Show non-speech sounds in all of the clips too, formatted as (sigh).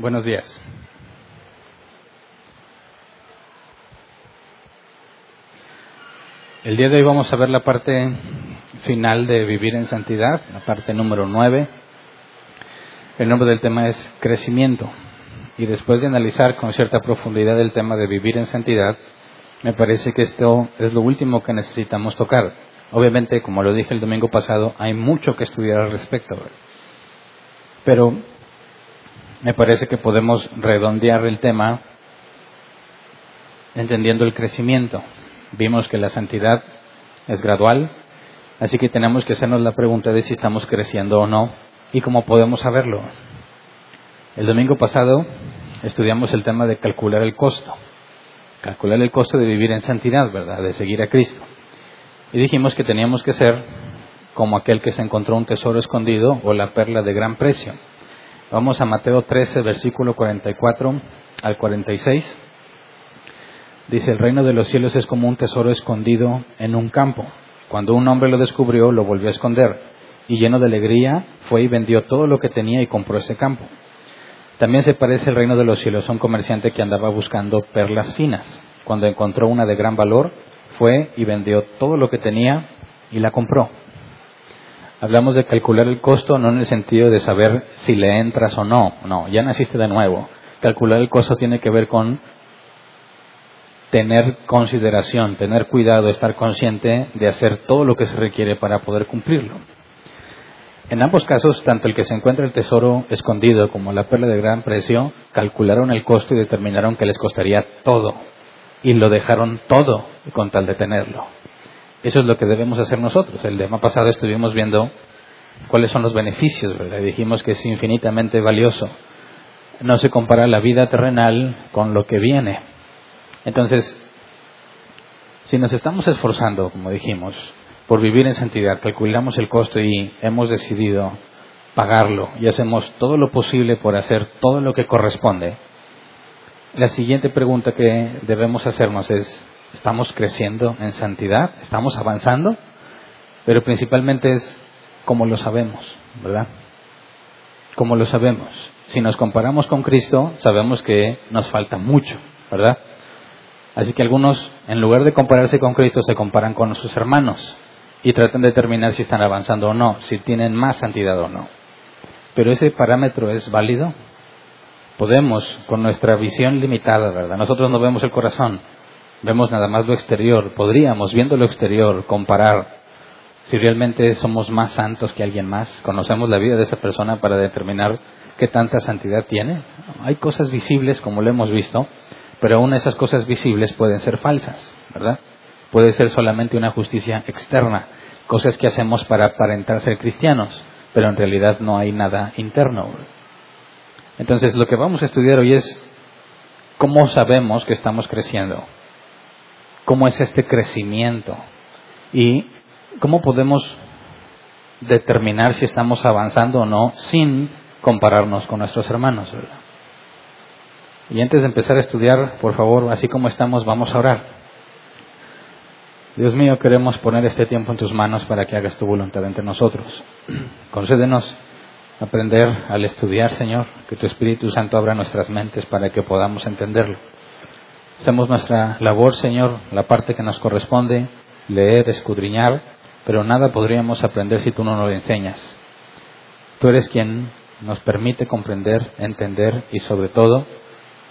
Buenos días. El día de hoy vamos a ver la parte final de vivir en santidad, la parte número 9. El nombre del tema es crecimiento. Y después de analizar con cierta profundidad el tema de vivir en santidad, me parece que esto es lo último que necesitamos tocar. Obviamente, como lo dije el domingo pasado, hay mucho que estudiar al respecto. Pero me parece que podemos redondear el tema entendiendo el crecimiento. Vimos que la santidad es gradual, así que tenemos que hacernos la pregunta de si estamos creciendo o no y cómo podemos saberlo. El domingo pasado estudiamos el tema de calcular el costo, calcular el costo de vivir en santidad, ¿verdad? De seguir a Cristo. Y dijimos que teníamos que ser como aquel que se encontró un tesoro escondido o la perla de gran precio. Vamos a Mateo 13, versículo 44 al 46. Dice, el reino de los cielos es como un tesoro escondido en un campo. Cuando un hombre lo descubrió, lo volvió a esconder, y lleno de alegría fue y vendió todo lo que tenía y compró ese campo. También se parece el reino de los cielos a un comerciante que andaba buscando perlas finas. Cuando encontró una de gran valor, fue y vendió todo lo que tenía y la compró. Hablamos de calcular el costo no en el sentido de saber si le entras o no, no, ya naciste de nuevo. Calcular el costo tiene que ver con tener consideración, tener cuidado, estar consciente de hacer todo lo que se requiere para poder cumplirlo. En ambos casos, tanto el que se encuentra el tesoro escondido como la perla de gran precio, calcularon el costo y determinaron que les costaría todo. Y lo dejaron todo con tal de tenerlo. Eso es lo que debemos hacer nosotros. El tema pasado estuvimos viendo cuáles son los beneficios, ¿verdad? Dijimos que es infinitamente valioso. No se compara la vida terrenal con lo que viene. Entonces, si nos estamos esforzando, como dijimos, por vivir en santidad, calculamos el costo y hemos decidido pagarlo y hacemos todo lo posible por hacer todo lo que corresponde, la siguiente pregunta que debemos hacernos es, estamos creciendo en santidad, estamos avanzando, pero principalmente es como lo sabemos, ¿verdad? Como lo sabemos. Si nos comparamos con Cristo, sabemos que nos falta mucho, ¿verdad? Así que algunos, en lugar de compararse con Cristo, se comparan con sus hermanos y tratan de determinar si están avanzando o no, si tienen más santidad o no. Pero ese parámetro es válido. Podemos, con nuestra visión limitada, ¿verdad? Nosotros no vemos el corazón, vemos nada más lo exterior. Podríamos, viendo lo exterior, comparar si realmente somos más santos que alguien más. Conocemos la vida de esa persona para determinar qué tanta santidad tiene. Hay cosas visibles, como lo hemos visto, pero aún esas cosas visibles pueden ser falsas, ¿verdad? Puede ser solamente una justicia externa, cosas que hacemos para aparentar ser cristianos, pero en realidad no hay nada interno. Entonces, lo que vamos a estudiar hoy es cómo sabemos que estamos creciendo cómo es este crecimiento y cómo podemos determinar si estamos avanzando o no sin compararnos con nuestros hermanos. Y antes de empezar a estudiar, por favor, así como estamos, vamos a orar. Dios mío, queremos poner este tiempo en tus manos para que hagas tu voluntad entre nosotros. (clears throat) Concédenos aprender al estudiar, Señor, que tu Espíritu Santo abra nuestras mentes para que podamos entenderlo. Hacemos nuestra labor, Señor, la parte que nos corresponde, leer, escudriñar, pero nada podríamos aprender si tú no nos enseñas. Tú eres quien nos permite comprender, entender y sobre todo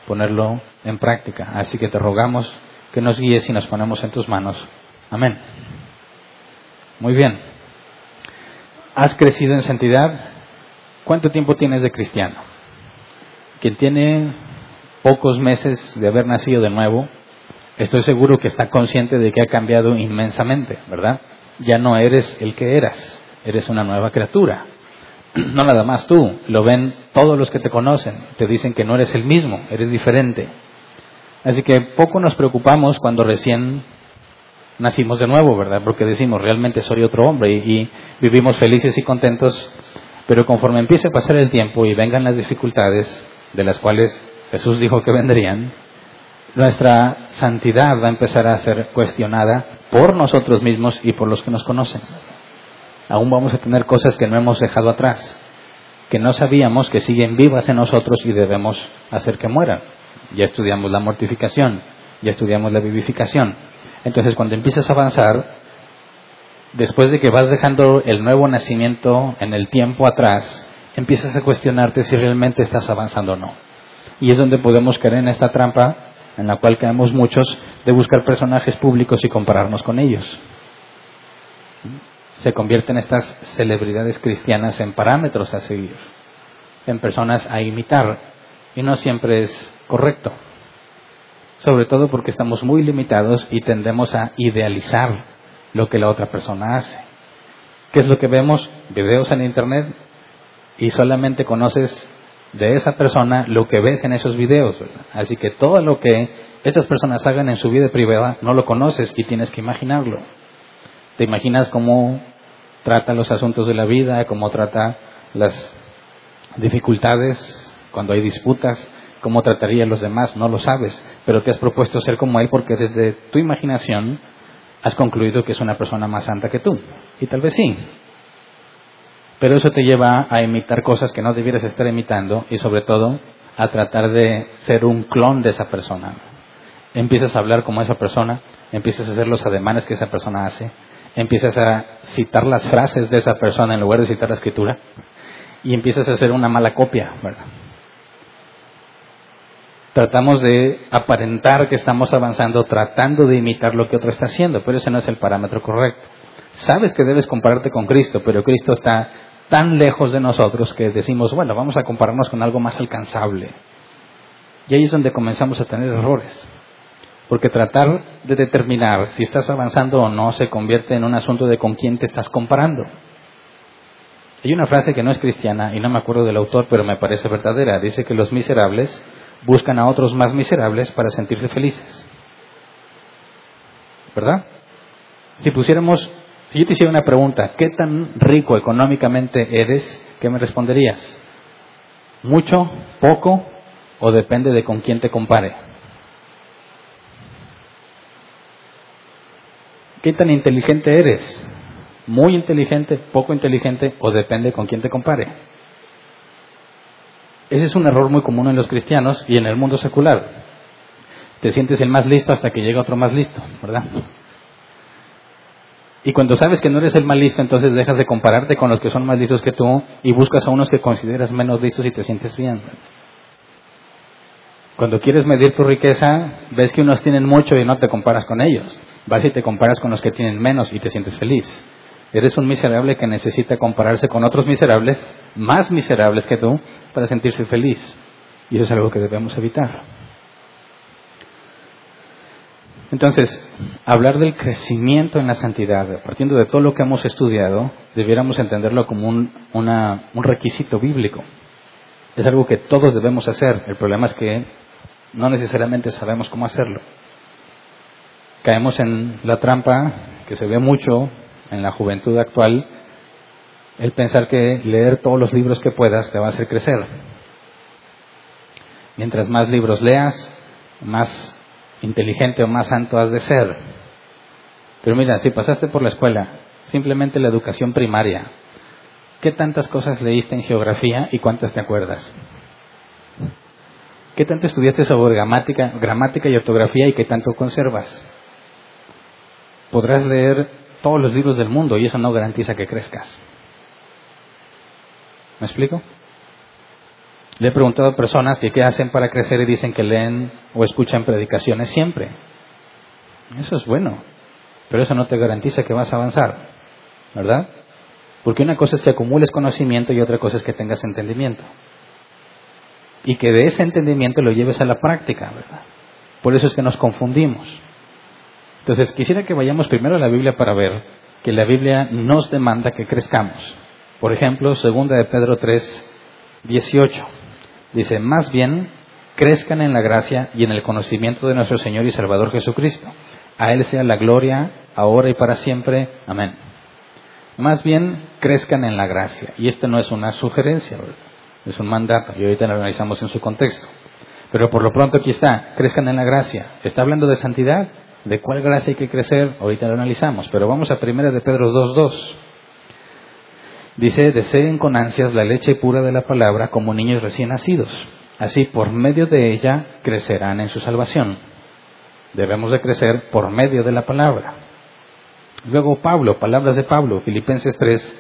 ponerlo en práctica. Así que te rogamos que nos guíes y nos ponemos en tus manos. Amén. Muy bien. ¿Has crecido en santidad? ¿Cuánto tiempo tienes de cristiano? Quien tiene pocos meses de haber nacido de nuevo, estoy seguro que está consciente de que ha cambiado inmensamente, ¿verdad? Ya no eres el que eras, eres una nueva criatura. (clears throat) No nada más tú, lo ven todos los que te conocen, te dicen que no eres el mismo, eres diferente. Así que poco nos preocupamos cuando recién nacimos de nuevo, ¿verdad? Porque decimos, realmente soy otro hombre y, vivimos felices y contentos, pero conforme empiece a pasar el tiempo y vengan las dificultades de las cuales Jesús dijo que vendrían, nuestra santidad va a empezar a ser cuestionada por nosotros mismos y por los que nos conocen. Aún vamos a tener cosas que no hemos dejado atrás. que no sabíamos que siguen vivas en nosotros y debemos hacer que mueran. Ya estudiamos la mortificación, ya estudiamos la vivificación. Entonces, cuando empiezas a avanzar, después de que vas dejando el nuevo nacimiento en el tiempo atrás, empiezas a cuestionarte si realmente estás avanzando o no. Y es donde podemos caer en esta trampa en la cual caemos muchos de buscar personajes públicos y compararnos con ellos. Se convierten estas celebridades cristianas en parámetros a seguir, en personas a imitar, y no siempre es correcto. Sobre todo porque estamos muy limitados y tendemos a idealizar lo que la otra persona hace. ¿Qué es lo que vemos? Videos en Internet y solamente conoces de esa persona lo que ves en esos videos. Así que todo lo que esas personas hagan en su vida privada no lo conoces y tienes que imaginarlo. Te imaginas cómo trata los asuntos de la vida, cómo trata las dificultades cuando hay disputas, cómo trataría a los demás, no lo sabes, pero te has propuesto ser como él porque desde tu imaginación has concluido que es una persona más santa que tú. Y tal vez sí, pero eso te lleva a imitar cosas que no debieras estar imitando y sobre todo a tratar de ser un clon de esa persona. Empiezas a hablar como esa persona, empiezas a hacer los ademanes que esa persona hace, empiezas a citar las frases de esa persona en lugar de citar la escritura y empiezas a hacer una mala copia, ¿verdad? Tratamos de aparentar que estamos avanzando tratando de imitar lo que otro está haciendo, pero ese no es el parámetro correcto. Sabes que debes compararte con Cristo, pero Cristo está tan lejos de nosotros que decimos, bueno, vamos a compararnos con algo más alcanzable. Y ahí es donde comenzamos a tener errores. Porque tratar de determinar si estás avanzando o no se convierte en un asunto de con quién te estás comparando. Hay una frase que no es cristiana y no me acuerdo del autor, pero me parece verdadera. Dice que los miserables buscan a otros más miserables para sentirse felices. ¿Verdad? Si pusiéramos si yo te hiciera una pregunta, ¿qué tan rico económicamente eres? ¿Qué me responderías? ¿Mucho? ¿Poco? ¿O depende de con quién te compare? ¿Qué tan inteligente eres? ¿Muy inteligente? ¿Poco inteligente? ¿O depende con quién te compare? Ese es un error muy común en los cristianos y en el mundo secular. Te sientes el más listo hasta que llega otro más listo, ¿verdad? Y cuando sabes que no eres el más listo, entonces dejas de compararte con los que son más listos que tú y buscas a unos que consideras menos listos y te sientes bien. Cuando quieres medir tu riqueza, ves que unos tienen mucho y no te comparas con ellos. Vas y te comparas con los que tienen menos y te sientes feliz. Eres un miserable que necesita compararse con otros miserables, más miserables que tú, para sentirse feliz. Y eso es algo que debemos evitar. Entonces, hablar del crecimiento en la santidad, partiendo de todo lo que hemos estudiado, debiéramos entenderlo como un, un requisito bíblico. Es algo que todos debemos hacer. El problema es que no necesariamente sabemos cómo hacerlo. Caemos en la trampa que se ve mucho en la juventud actual, el pensar que leer todos los libros que puedas te va a hacer crecer. Mientras más libros leas, más inteligente o más santo has de ser. Pero mira, si pasaste por la escuela, simplemente la educación primaria, ¿qué tantas cosas leíste en geografía y cuántas te acuerdas? ¿Qué tanto estudiaste sobre gramática, gramática y ortografía y qué tanto conservas? Podrás leer todos los libros del mundo y eso no garantiza que crezcas. ¿Me explico? Le he preguntado a personas que qué hacen para crecer y dicen que leen o escuchan predicaciones siempre. Eso es bueno, pero eso no te garantiza que vas a avanzar, ¿verdad? Porque una cosa es que acumules conocimiento y otra cosa es que tengas entendimiento. Y que de ese entendimiento lo lleves a la práctica, ¿verdad? Por eso es que nos confundimos. Entonces, quisiera que vayamos primero a la Biblia para ver que la Biblia nos demanda que crezcamos. Por ejemplo, segunda de Pedro 3, 18. Dice, más bien, crezcan en la gracia y en el conocimiento de nuestro Señor y Salvador Jesucristo. A Él sea la gloria, ahora y para siempre. Amén. Más bien, crezcan en la gracia. Y esto no es una sugerencia, es un mandato. Y ahorita lo analizamos en su contexto. Pero por lo pronto aquí está, crezcan en la gracia. ¿Está hablando de santidad? ¿De cuál gracia hay que crecer? Ahorita lo analizamos. Pero vamos a primera de Pedro 2.2. Dice, deseen con ansias la leche pura de la palabra como niños recién nacidos. Así, por medio de ella, crecerán en su salvación. Debemos de crecer por medio de la palabra. Luego Pablo, palabras de Pablo, Filipenses 3,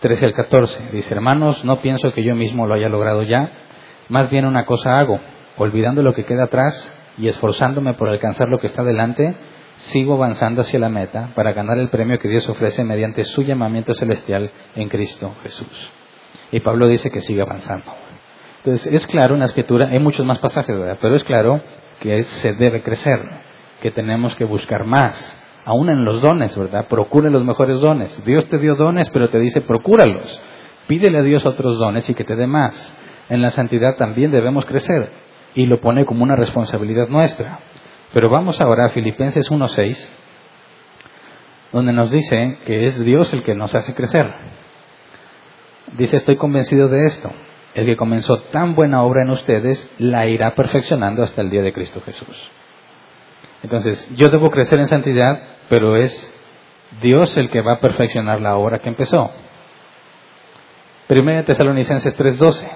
13 al 14. Dice, hermanos, no pienso que yo mismo lo haya logrado ya, más bien una cosa hago, olvidando lo que queda atrás y esforzándome por alcanzar lo que está delante, sigo avanzando hacia la meta para ganar el premio que Dios ofrece mediante su llamamiento celestial en Cristo Jesús. Y Pablo dice que sigue avanzando. Entonces, es claro en la escritura, hay muchos más pasajes, ¿verdad? Pero es claro que se debe crecer, que tenemos que buscar más, aún en los dones, ¿verdad? Procure los mejores dones. Dios te dio dones, pero te dice, procúralos. Pídele a Dios otros dones y que te dé más. En la santidad también debemos crecer y lo pone como una responsabilidad nuestra. Pero vamos ahora a Filipenses 1.6, donde nos dice que es Dios el que nos hace crecer. Dice, estoy convencido de esto. El que comenzó tan buena obra en ustedes la irá perfeccionando hasta el día de Cristo Jesús. Entonces, yo debo crecer en santidad, pero es Dios el que va a perfeccionar la obra que empezó. Primera Tesalonicenses 3:12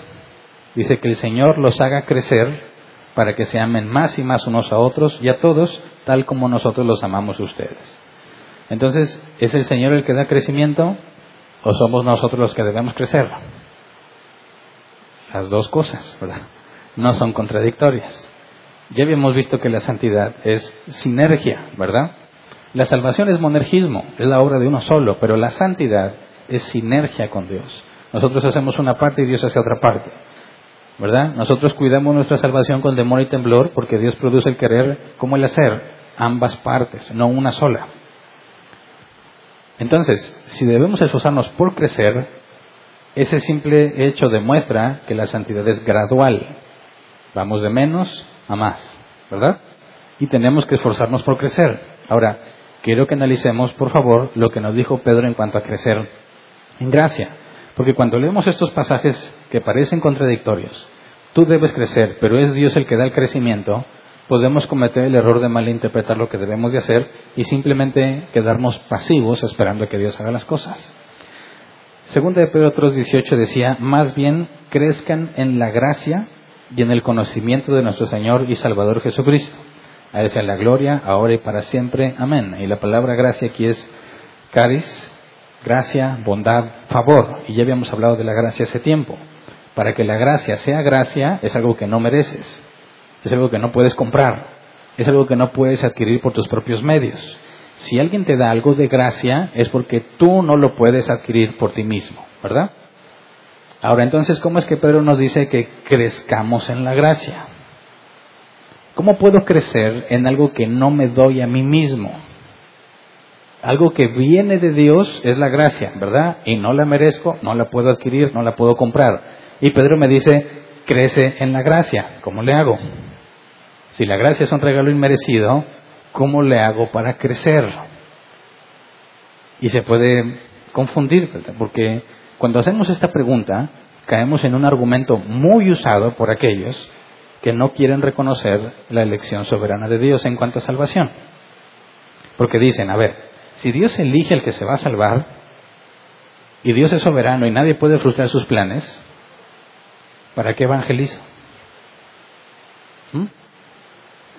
dice que el Señor los haga crecer para que se amen más y más unos a otros y a todos, tal como nosotros los amamos a ustedes. Entonces, ¿es el Señor el que da crecimiento o somos nosotros los que debemos crecer? Las dos cosas, ¿verdad? No son contradictorias. Ya habíamos visto que la santidad es sinergia, ¿verdad? La salvación es monergismo, es la obra de uno solo, pero la santidad es sinergia con Dios. Nosotros hacemos una parte y Dios hace otra parte. ¿Verdad? Nosotros cuidamos nuestra salvación con temor y temblor porque Dios produce el querer como el hacer, ambas partes, no una sola. Entonces, si debemos esforzarnos por crecer, ese simple hecho demuestra que la santidad es gradual. Vamos de menos a más, ¿verdad? Y tenemos que esforzarnos por crecer. Ahora, quiero que analicemos, por favor, lo que nos dijo Pedro en cuanto a crecer en gracia. Porque cuando leemos estos pasajes que parecen contradictorios, tú debes crecer, pero es Dios el que da el crecimiento, podemos cometer el error de malinterpretar lo que debemos de hacer y simplemente quedarnos pasivos esperando que Dios haga las cosas. Segunda de Pedro 3.18 decía, más bien crezcan en la gracia y en el conocimiento de nuestro Señor y Salvador Jesucristo. A Él sea la gloria, ahora y para siempre. Amén. Y la palabra gracia aquí es caris, gracia, bondad, favor. Y ya habíamos hablado de la gracia hace tiempo. Para que la gracia sea gracia es algo que no mereces, es algo que no puedes comprar, es algo que no puedes adquirir por tus propios medios. Si alguien te da algo de gracia es porque tú no lo puedes adquirir por ti mismo, ¿verdad? Ahora entonces, ¿cómo es que Pedro nos dice que crezcamos en la gracia? ¿Cómo puedo crecer en algo que no me doy a mí mismo? Algo que viene de Dios es la gracia, ¿verdad? Y no la merezco, no la puedo adquirir, no la puedo comprar. Y Pedro me dice, crece en la gracia. ¿Cómo le hago? Si la gracia es un regalo inmerecido, ¿cómo le hago para crecer? Y se puede confundir. Porque cuando hacemos esta pregunta, caemos en un argumento muy usado por aquellos que no quieren reconocer la elección soberana de Dios en cuanto a salvación. Porque dicen, a ver, si Dios elige al que se va a salvar, y Dios es soberano y nadie puede frustrar sus planes, ¿para qué evangeliza? ¿Mm?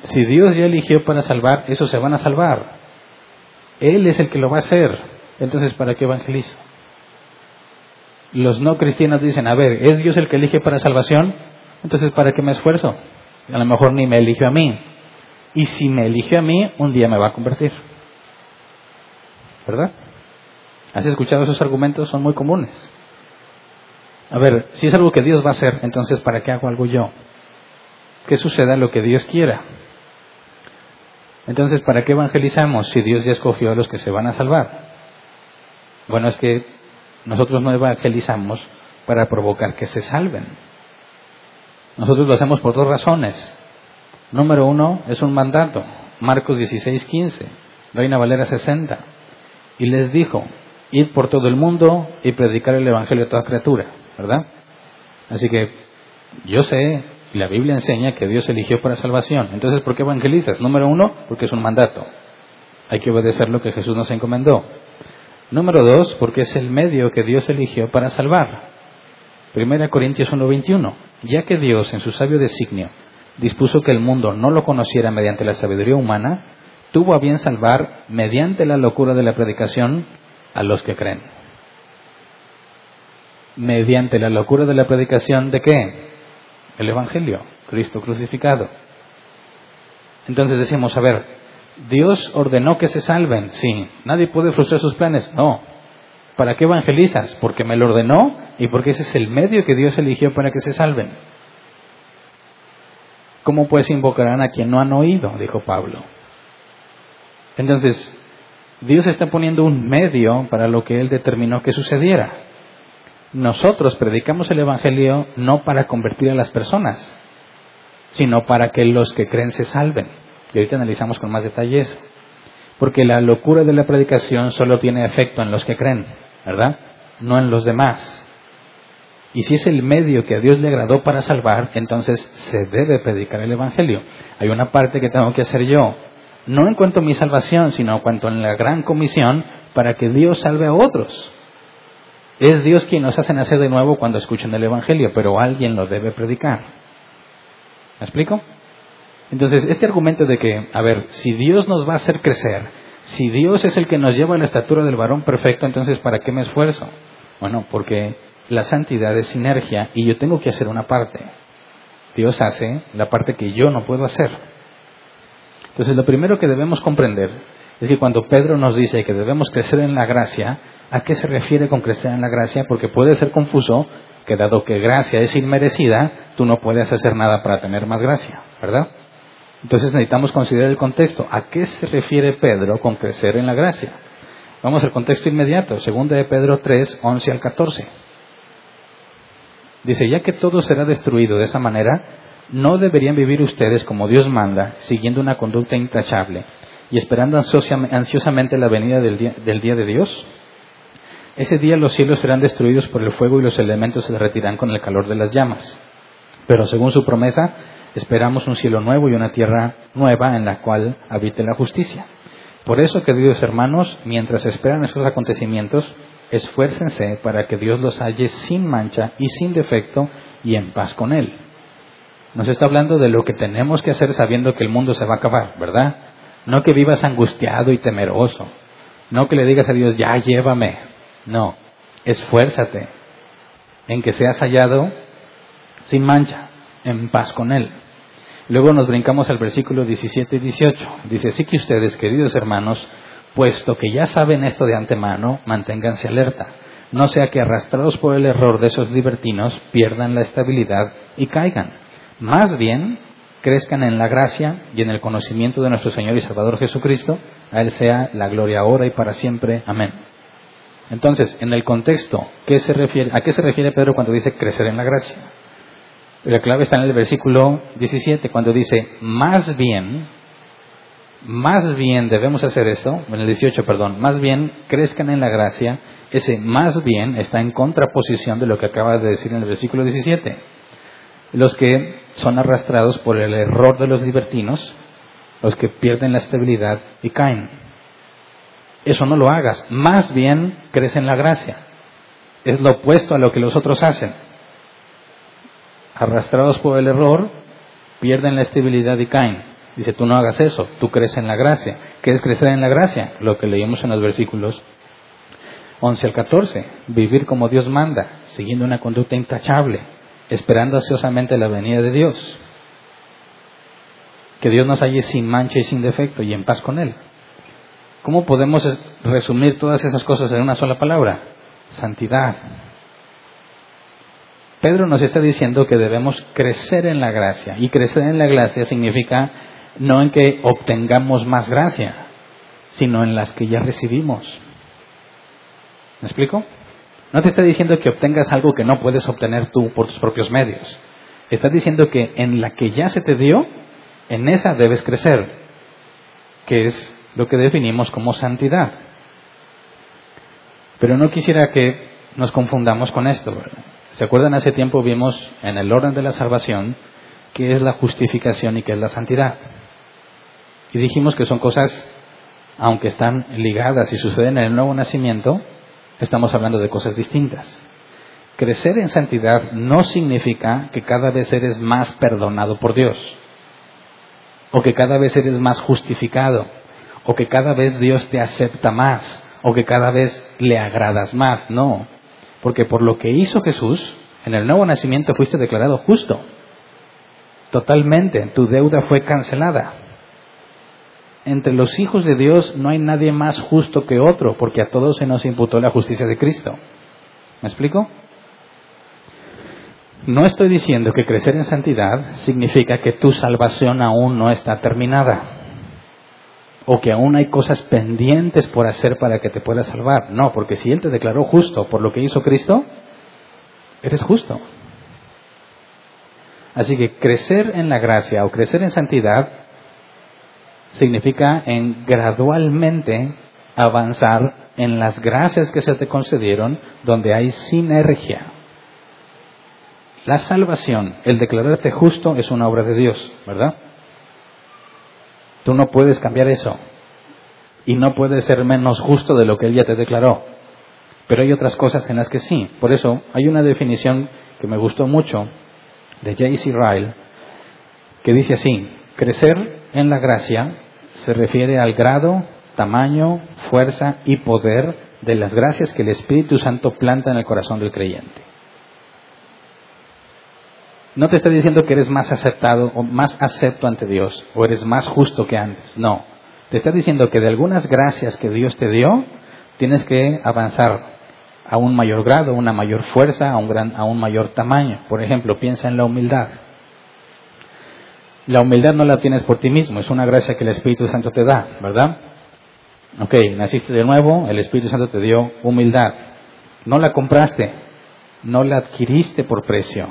Si Dios ya eligió para salvar, esos se van a salvar. Él es el que lo va a hacer. Entonces, ¿para qué evangelizo? Los no cristianos dicen, a ver, ¿es Dios el que elige para salvación? Entonces, ¿para qué me esfuerzo? A lo mejor ni me eligió a mí. Y si me eligió a mí, un día me va a convertir. ¿verdad? ¿Has escuchado esos argumentos? Son muy comunes. A ver, si es algo que Dios va a hacer, entonces ¿para qué hago algo yo? Que suceda lo que Dios quiera. Entonces, ¿para qué evangelizamos si Dios ya escogió a los que se van a salvar? Bueno, es que nosotros no evangelizamos para provocar que se salven. Nosotros lo hacemos por dos razones. Número uno, es un mandato. Marcos 16, 15. Reina Valera 60 y les dijo, ir por todo el mundo y predicar el Evangelio a toda criatura, ¿verdad? Así que yo sé, la Biblia enseña que Dios eligió para salvación. Entonces, ¿por qué evangelizas? Número uno, porque es un mandato. Hay que obedecer lo que Jesús nos encomendó. Número dos, porque es el medio que Dios eligió para salvar. Primera Corintios 1:21. Ya que Dios, en su sabio designio, dispuso que el mundo no lo conociera mediante la sabiduría humana, tuvo a bien salvar, mediante la locura de la predicación, a los que creen. Mediante la locura de la predicación, ¿de qué? El Evangelio, Cristo crucificado. Entonces decimos, a ver, Dios ordenó que se salven, sí. Nadie puede frustrar sus planes, no. ¿Para qué evangelizas? Porque me lo ordenó y porque ese es el medio que Dios eligió para que se salven. ¿Cómo pues invocarán a quien no han oído? Dijo Pablo. Entonces, Dios está poniendo un medio para lo que Él determinó que sucediera. Nosotros predicamos el Evangelio no para convertir a las personas, sino para que los que creen se salven. Y ahorita analizamos con más detalles. Porque la locura de la predicación solo tiene efecto en los que creen, ¿verdad? No en los demás. Y si es el medio que a Dios le agradó para salvar, entonces se debe predicar el Evangelio. Hay una parte que tengo que hacer yo, no en cuanto a mi salvación, sino en cuanto a la gran comisión para que Dios salve a otros. Es Dios quien nos hace nacer de nuevo cuando escuchan el Evangelio, pero alguien lo debe predicar. ¿Me explico? Entonces, este argumento de que, a ver, si Dios nos va a hacer crecer, si Dios es el que nos lleva a la estatura del varón perfecto, entonces ¿para qué me esfuerzo? Bueno, porque la santidad es sinergia y yo tengo que hacer una parte. Dios hace la parte que yo no puedo hacer. Entonces, lo primero que debemos comprender es que cuando Pedro nos dice que debemos crecer en la gracia, ¿a qué se refiere con crecer en la gracia? Porque puede ser confuso que dado que gracia es inmerecida, tú no puedes hacer nada para tener más gracia, ¿verdad? Entonces necesitamos considerar el contexto. ¿A qué se refiere Pedro con crecer en la gracia? Vamos al contexto inmediato, segunda de Pedro 3, 11 al 14. Dice, ya que todo será destruido de esa manera, no deberían vivir ustedes como Dios manda, siguiendo una conducta intachable y esperando ansiosamente la venida del día, del día de Dios. Ese día los cielos serán destruidos por el fuego y los elementos se derretirán con el calor de las llamas. Pero según su promesa, esperamos un cielo nuevo y una tierra nueva en la cual habite la justicia. Por eso, queridos hermanos, mientras esperan esos acontecimientos, esfuércense para que Dios los halle sin mancha y sin defecto y en paz con Él. Nos está hablando de lo que tenemos que hacer sabiendo que el mundo se va a acabar, ¿verdad? No que vivas angustiado y temeroso. No que le digas a Dios, ya llévame. No, esfuérzate en que seas hallado sin mancha, en paz con Él. Luego nos brincamos al versículo 17 y 18. Dice, así que ustedes, queridos hermanos, puesto que ya saben esto de antemano, manténganse alerta. No sea que arrastrados por el error de esos libertinos pierdan la estabilidad y caigan. Más bien, crezcan en la gracia y en el conocimiento de nuestro Señor y Salvador Jesucristo. A Él sea la gloria ahora y para siempre. Amén. Entonces, en el contexto, ¿qué se refiere, ¿a qué se refiere Pedro cuando dice crecer en la gracia? La clave está en el versículo 17, cuando dice, más bien, más bien debemos hacer esto, en el 18, perdón, más bien crezcan en la gracia, ese más bien está en contraposición de lo que acaba de decir en el versículo 17 los que son arrastrados por el error de los libertinos, los que pierden la estabilidad y caen. Eso no lo hagas, más bien crece en la gracia. Es lo opuesto a lo que los otros hacen. Arrastrados por el error, pierden la estabilidad y caen. Dice, tú no hagas eso, tú creces en la gracia. ¿Qué es crecer en la gracia? Lo que leímos en los versículos 11 al 14. Vivir como Dios manda, siguiendo una conducta intachable, esperando ansiosamente la venida de Dios. Que Dios nos halle sin mancha y sin defecto y en paz con Él. ¿Cómo podemos resumir todas esas cosas en una sola palabra? Santidad. Pedro nos está diciendo que debemos crecer en la gracia. Y crecer en la gracia significa no en que obtengamos más gracia, sino en las que ya recibimos. ¿Me explico? No te está diciendo que obtengas algo que no puedes obtener tú por tus propios medios. Está diciendo que en la que ya se te dio, en esa debes crecer, que es lo que definimos como santidad. Pero no quisiera que nos confundamos con esto. ¿Se acuerdan? Hace tiempo vimos en el orden de la salvación qué es la justificación y qué es la santidad. Y dijimos que son cosas aunque están ligadas y suceden en el nuevo nacimiento, estamos hablando de cosas distintas. Crecer en santidad no significa que cada vez eres más perdonado por Dios, o que cada vez eres más justificado, o que cada vez Dios te acepta más, o que cada vez le agradas más. No, porque por lo que hizo Jesús, en el nuevo nacimiento fuiste declarado justo. Totalmente, tu deuda fue cancelada. Entre los hijos de Dios no hay nadie más justo que otro, porque a todos se nos imputó la justicia de Cristo. ¿Me explico? No estoy diciendo que crecer en santidad significa que tu salvación aún no está terminada o que aún hay cosas pendientes por hacer para que te puedas salvar. No, porque si Él te declaró justo por lo que hizo Cristo, eres justo. Así que crecer en la gracia o crecer en santidad significa en gradualmente avanzar en las gracias que se te concedieron donde hay sinergia. La salvación, el declararte justo es una obra de Dios, ¿verdad? Tú no puedes cambiar eso. Y no puedes ser menos justo de lo que Él ya te declaró. Pero hay otras cosas en las que sí. Por eso hay una definición que me gustó mucho de J.C. Ryle que dice así, crecer en la gracia se refiere al grado, tamaño, fuerza y poder de las gracias que el Espíritu Santo planta en el corazón del creyente. No te está diciendo que eres más aceptado o más acepto ante Dios o eres más justo que antes. No. Te está diciendo que de algunas gracias que Dios te dio, tienes que avanzar a un mayor grado, una mayor fuerza, a un, gran, a un mayor tamaño. Por ejemplo, piensa en la humildad. La humildad no la tienes por ti mismo, es una gracia que el Espíritu Santo te da, ¿verdad? Ok, naciste de nuevo, el Espíritu Santo te dio humildad. No la compraste, no la adquiriste por precio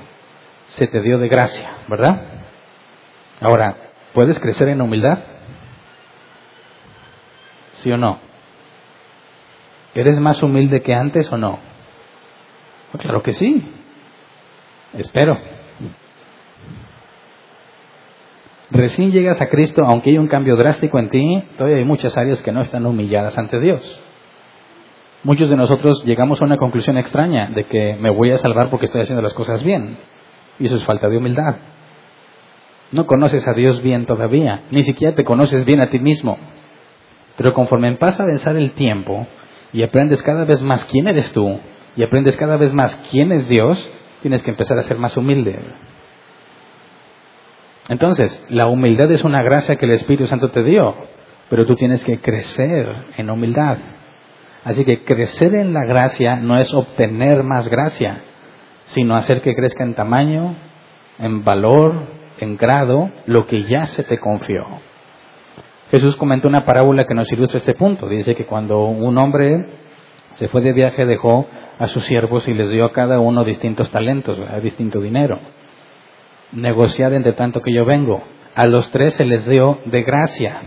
se te dio de gracia, ¿verdad? Ahora, ¿puedes crecer en humildad? ¿Sí o no? ¿Eres más humilde que antes o no? Pues claro que sí. Espero. Recién llegas a Cristo, aunque hay un cambio drástico en ti, todavía hay muchas áreas que no están humilladas ante Dios. Muchos de nosotros llegamos a una conclusión extraña de que me voy a salvar porque estoy haciendo las cosas bien. Y eso es falta de humildad. No conoces a Dios bien todavía, ni siquiera te conoces bien a ti mismo. Pero conforme pasa a avanzar el tiempo y aprendes cada vez más quién eres tú y aprendes cada vez más quién es Dios, tienes que empezar a ser más humilde. Entonces, la humildad es una gracia que el Espíritu Santo te dio, pero tú tienes que crecer en humildad. Así que crecer en la gracia no es obtener más gracia, sino hacer que crezca en tamaño, en valor, en grado, lo que ya se te confió. Jesús comentó una parábola que nos ilustra este punto. Dice que cuando un hombre se fue de viaje dejó a sus siervos y les dio a cada uno distintos talentos, distinto dinero. Negociad entre tanto que yo vengo. A los tres se les dio de gracia,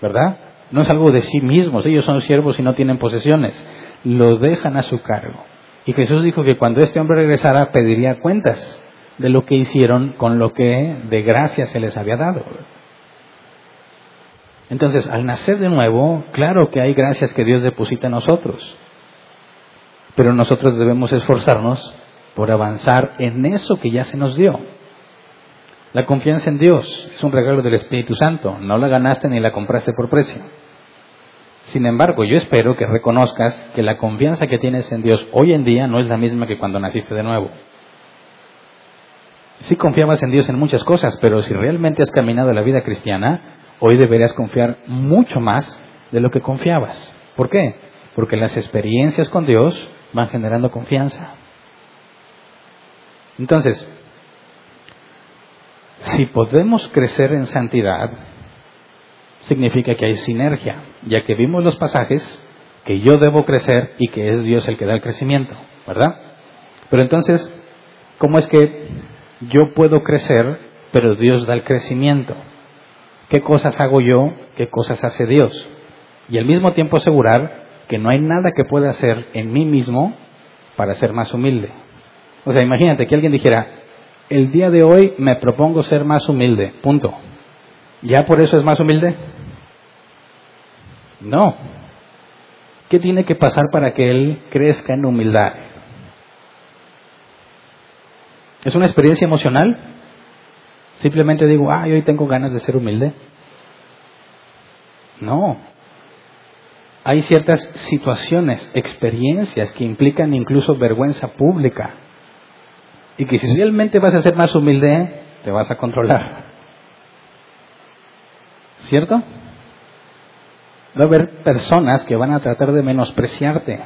¿verdad? No es algo de sí mismos, ellos son siervos y no tienen posesiones. Lo dejan a su cargo. Y Jesús dijo que cuando este hombre regresara pediría cuentas de lo que hicieron con lo que de gracia se les había dado. Entonces, al nacer de nuevo, claro que hay gracias que Dios deposita en nosotros, pero nosotros debemos esforzarnos por avanzar en eso que ya se nos dio. La confianza en Dios es un regalo del Espíritu Santo, no la ganaste ni la compraste por precio. Sin embargo, yo espero que reconozcas que la confianza que tienes en Dios hoy en día no es la misma que cuando naciste de nuevo. Sí confiabas en Dios en muchas cosas, pero si realmente has caminado la vida cristiana, hoy deberías confiar mucho más de lo que confiabas. ¿Por qué? Porque las experiencias con Dios van generando confianza. Entonces, si podemos crecer en santidad, significa que hay sinergia, ya que vimos los pasajes que yo debo crecer y que es Dios el que da el crecimiento, ¿verdad? Pero entonces, ¿cómo es que yo puedo crecer, pero Dios da el crecimiento? ¿Qué cosas hago yo? ¿Qué cosas hace Dios? Y al mismo tiempo asegurar que no hay nada que pueda hacer en mí mismo para ser más humilde. O sea, imagínate que alguien dijera, el día de hoy me propongo ser más humilde, punto. ¿Ya por eso es más humilde? No. ¿Qué tiene que pasar para que él crezca en humildad? ¿Es una experiencia emocional? Simplemente digo, ah, hoy tengo ganas de ser humilde. No. Hay ciertas situaciones, experiencias que implican incluso vergüenza pública. Y que si realmente vas a ser más humilde, te vas a controlar. ¿Cierto? Va a haber personas que van a tratar de menospreciarte.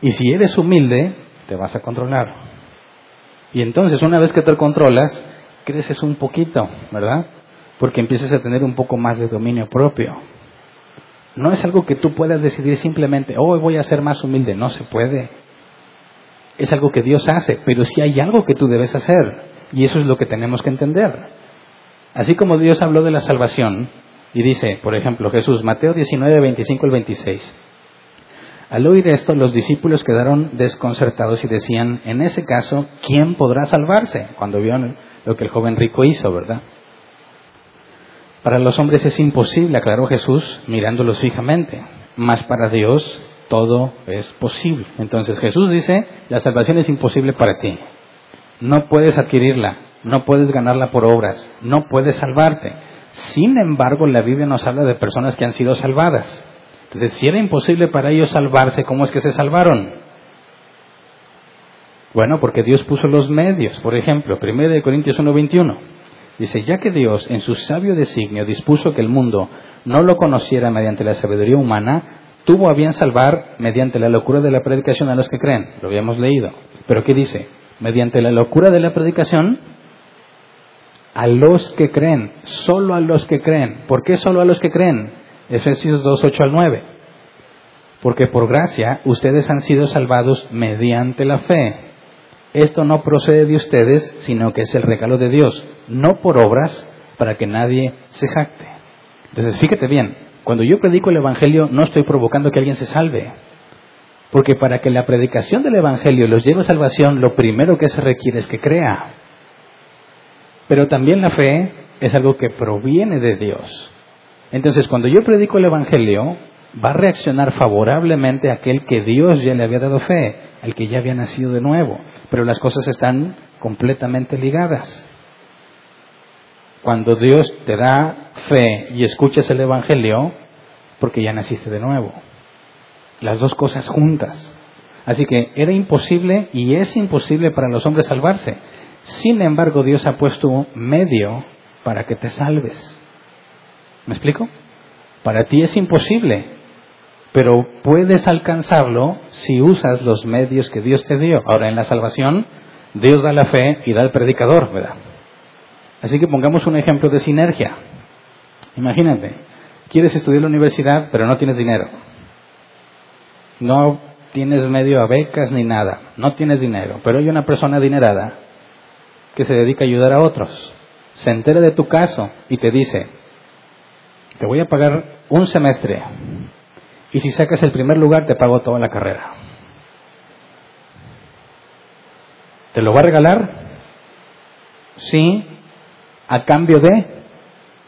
Y si eres humilde, te vas a controlar. Y entonces, una vez que te controlas, creces un poquito, ¿verdad? Porque empiezas a tener un poco más de dominio propio. No es algo que tú puedas decidir simplemente, hoy voy a ser más humilde. No se puede. Es algo que Dios hace, pero sí hay algo que tú debes hacer. Y eso es lo que tenemos que entender. Así como Dios habló de la salvación, y dice, por ejemplo, Jesús, Mateo 19, 25 al 26. Al oír esto, los discípulos quedaron desconcertados y decían, en ese caso, ¿quién podrá salvarse? Cuando vieron lo que el joven rico hizo, ¿verdad? Para los hombres es imposible, aclaró Jesús, mirándolos fijamente, mas para Dios todo es posible. Entonces Jesús dice, la salvación es imposible para ti. No puedes adquirirla, no puedes ganarla por obras, no puedes salvarte. Sin embargo, la Biblia nos habla de personas que han sido salvadas. Entonces, si era imposible para ellos salvarse, ¿cómo es que se salvaron? Bueno, porque Dios puso los medios. Por ejemplo, 1 Corintios 1:21 dice, ya que Dios en su sabio designio dispuso que el mundo no lo conociera mediante la sabiduría humana, tuvo a bien salvar mediante la locura de la predicación a los que creen. Lo habíamos leído. Pero ¿qué dice? Mediante la locura de la predicación a los que creen, solo a los que creen. ¿Por qué solo a los que creen? Efesios 2, 8 al 9. Porque por gracia ustedes han sido salvados mediante la fe. Esto no procede de ustedes, sino que es el regalo de Dios, no por obras, para que nadie se jacte. Entonces, fíjate bien, cuando yo predico el Evangelio no estoy provocando que alguien se salve. Porque para que la predicación del Evangelio los lleve a salvación, lo primero que se requiere es que crea. Pero también la fe es algo que proviene de Dios. Entonces, cuando yo predico el Evangelio, va a reaccionar favorablemente a aquel que Dios ya le había dado fe, al que ya había nacido de nuevo. Pero las cosas están completamente ligadas. Cuando Dios te da fe y escuchas el Evangelio, porque ya naciste de nuevo. Las dos cosas juntas. Así que era imposible y es imposible para los hombres salvarse. Sin embargo, Dios ha puesto un medio para que te salves. ¿Me explico? Para ti es imposible, pero puedes alcanzarlo si usas los medios que Dios te dio. Ahora, en la salvación, Dios da la fe y da el predicador, ¿verdad? Así que pongamos un ejemplo de sinergia. Imagínate, quieres estudiar en la universidad, pero no tienes dinero. No tienes medio a becas ni nada. No tienes dinero. Pero hay una persona adinerada que se dedica a ayudar a otros. Se entera de tu caso y te dice, te voy a pagar un semestre y si sacas el primer lugar te pago toda la carrera. ¿Te lo va a regalar? Sí, a cambio de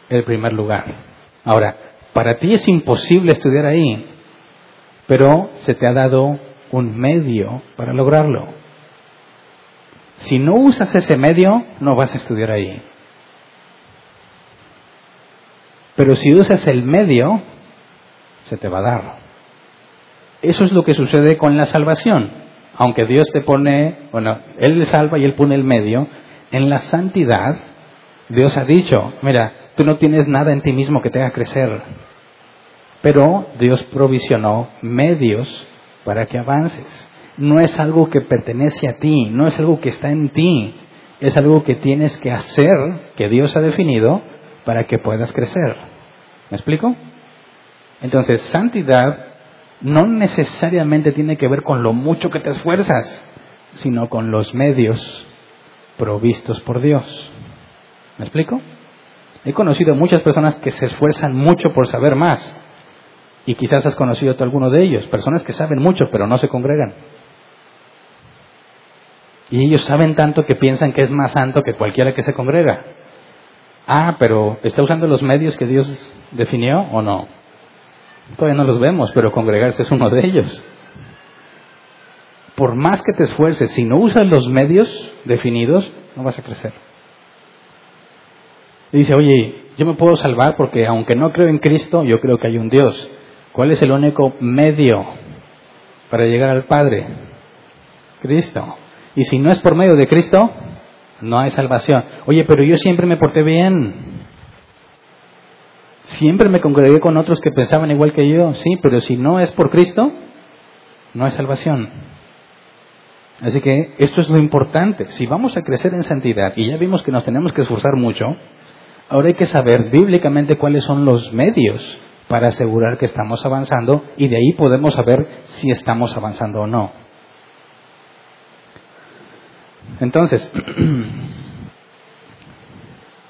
el primer lugar. Ahora, para ti es imposible estudiar ahí, pero se te ha dado un medio para lograrlo. Si no usas ese medio, no vas a estudiar ahí. Pero si usas el medio, se te va a dar. Eso es lo que sucede con la salvación. Aunque Dios te pone, bueno, Él le salva y Él pone el medio, en la santidad, Dios ha dicho, mira, tú no tienes nada en ti mismo que te haga crecer. Pero Dios provisionó medios para que avances. No es algo que pertenece a ti, no es algo que está en ti, es algo que tienes que hacer, que Dios ha definido, para que puedas crecer. ¿Me explico? Entonces, santidad no necesariamente tiene que ver con lo mucho que te esfuerzas, sino con los medios provistos por Dios. ¿Me explico? He conocido muchas personas que se esfuerzan mucho por saber más. Y quizás has conocido a alguno de ellos, personas que saben mucho pero no se congregan. Y ellos saben tanto que piensan que es más santo que cualquiera que se congrega. Ah, pero ¿está usando los medios que Dios definió o no? Todavía no los vemos, pero congregarse es uno de ellos. Por más que te esfuerces, si no usas los medios definidos, no vas a crecer. dice, oye, yo me puedo salvar porque aunque no creo en Cristo, yo creo que hay un Dios. ¿Cuál es el único medio para llegar al Padre? Cristo. Y si no es por medio de Cristo, no hay salvación. Oye, pero yo siempre me porté bien. Siempre me congregué con otros que pensaban igual que yo, sí, pero si no es por Cristo, no hay salvación. Así que esto es lo importante. Si vamos a crecer en santidad, y ya vimos que nos tenemos que esforzar mucho, ahora hay que saber bíblicamente cuáles son los medios para asegurar que estamos avanzando y de ahí podemos saber si estamos avanzando o no. Entonces, (clears throat)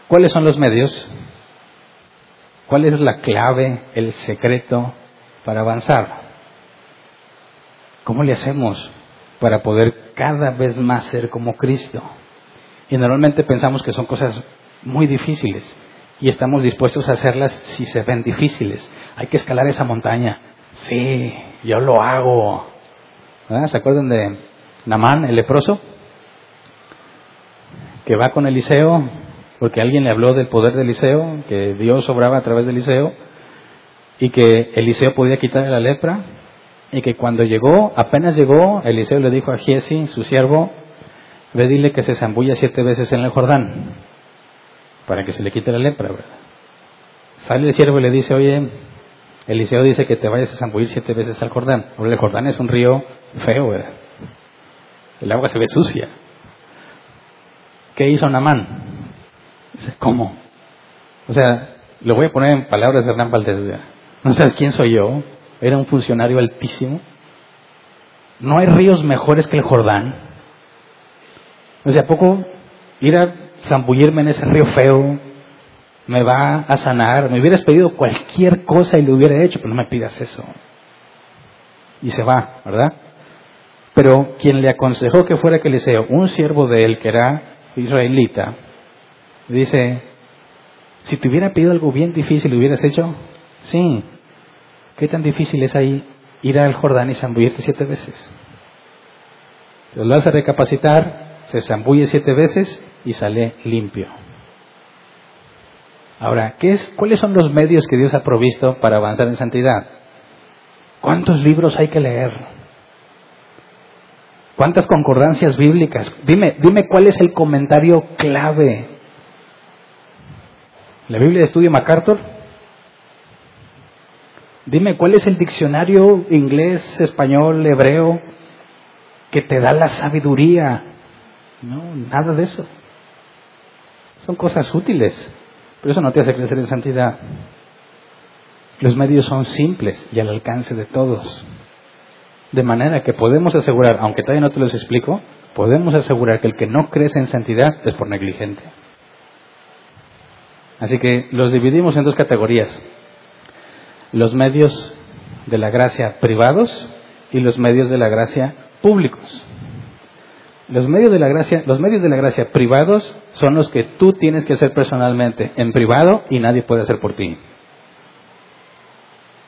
¿cuáles son los medios? ¿Cuál es la clave, el secreto para avanzar? ¿Cómo le hacemos para poder cada vez más ser como Cristo? Y normalmente pensamos que son cosas muy difíciles y estamos dispuestos a hacerlas si se ven difíciles. Hay que escalar esa montaña. Sí, yo lo hago. ¿Se acuerdan de Namán, el leproso? Que va con Eliseo porque alguien le habló del poder de Eliseo, que Dios obraba a través de Eliseo, y que Eliseo podía quitarle la lepra, y que cuando llegó, apenas llegó, Eliseo le dijo a Giesi, su siervo, ve dile que se zambulla siete veces en el Jordán, para que se le quite la lepra, ¿verdad? Sale el siervo y le dice, oye, Eliseo dice que te vayas a zambullir siete veces al Jordán. el Jordán es un río feo, ¿verdad? El agua se ve sucia. ¿Qué hizo Namán? ¿Cómo? O sea, lo voy a poner en palabras de Hernán Valdez. ¿No sabes quién soy yo? Era un funcionario altísimo. No hay ríos mejores que el Jordán. O sea, ¿a poco ir a zambullirme en ese río feo me va a sanar? Me hubieras pedido cualquier cosa y lo hubiera hecho, pero no me pidas eso. Y se va, ¿verdad? Pero quien le aconsejó que fuera que Eliseo, un siervo de él que era israelita, Dice, si te hubiera pedido algo bien difícil, ¿lo hubieras hecho? Sí. ¿Qué tan difícil es ahí ir al Jordán y zambullirte siete veces? Se lo hace recapacitar, se zambulle siete veces y sale limpio. Ahora, ¿qué es, ¿cuáles son los medios que Dios ha provisto para avanzar en santidad? ¿Cuántos libros hay que leer? ¿Cuántas concordancias bíblicas? Dime, dime cuál es el comentario clave la Biblia de Estudio MacArthur. Dime, ¿cuál es el diccionario inglés, español, hebreo que te da la sabiduría? No, nada de eso. Son cosas útiles, pero eso no te hace crecer en santidad. Los medios son simples y al alcance de todos. De manera que podemos asegurar, aunque todavía no te los explico, podemos asegurar que el que no crece en santidad es por negligente. Así que los dividimos en dos categorías. Los medios de la gracia privados y los medios de la gracia públicos. Los medios de la gracia, los medios de la gracia privados son los que tú tienes que hacer personalmente en privado y nadie puede hacer por ti.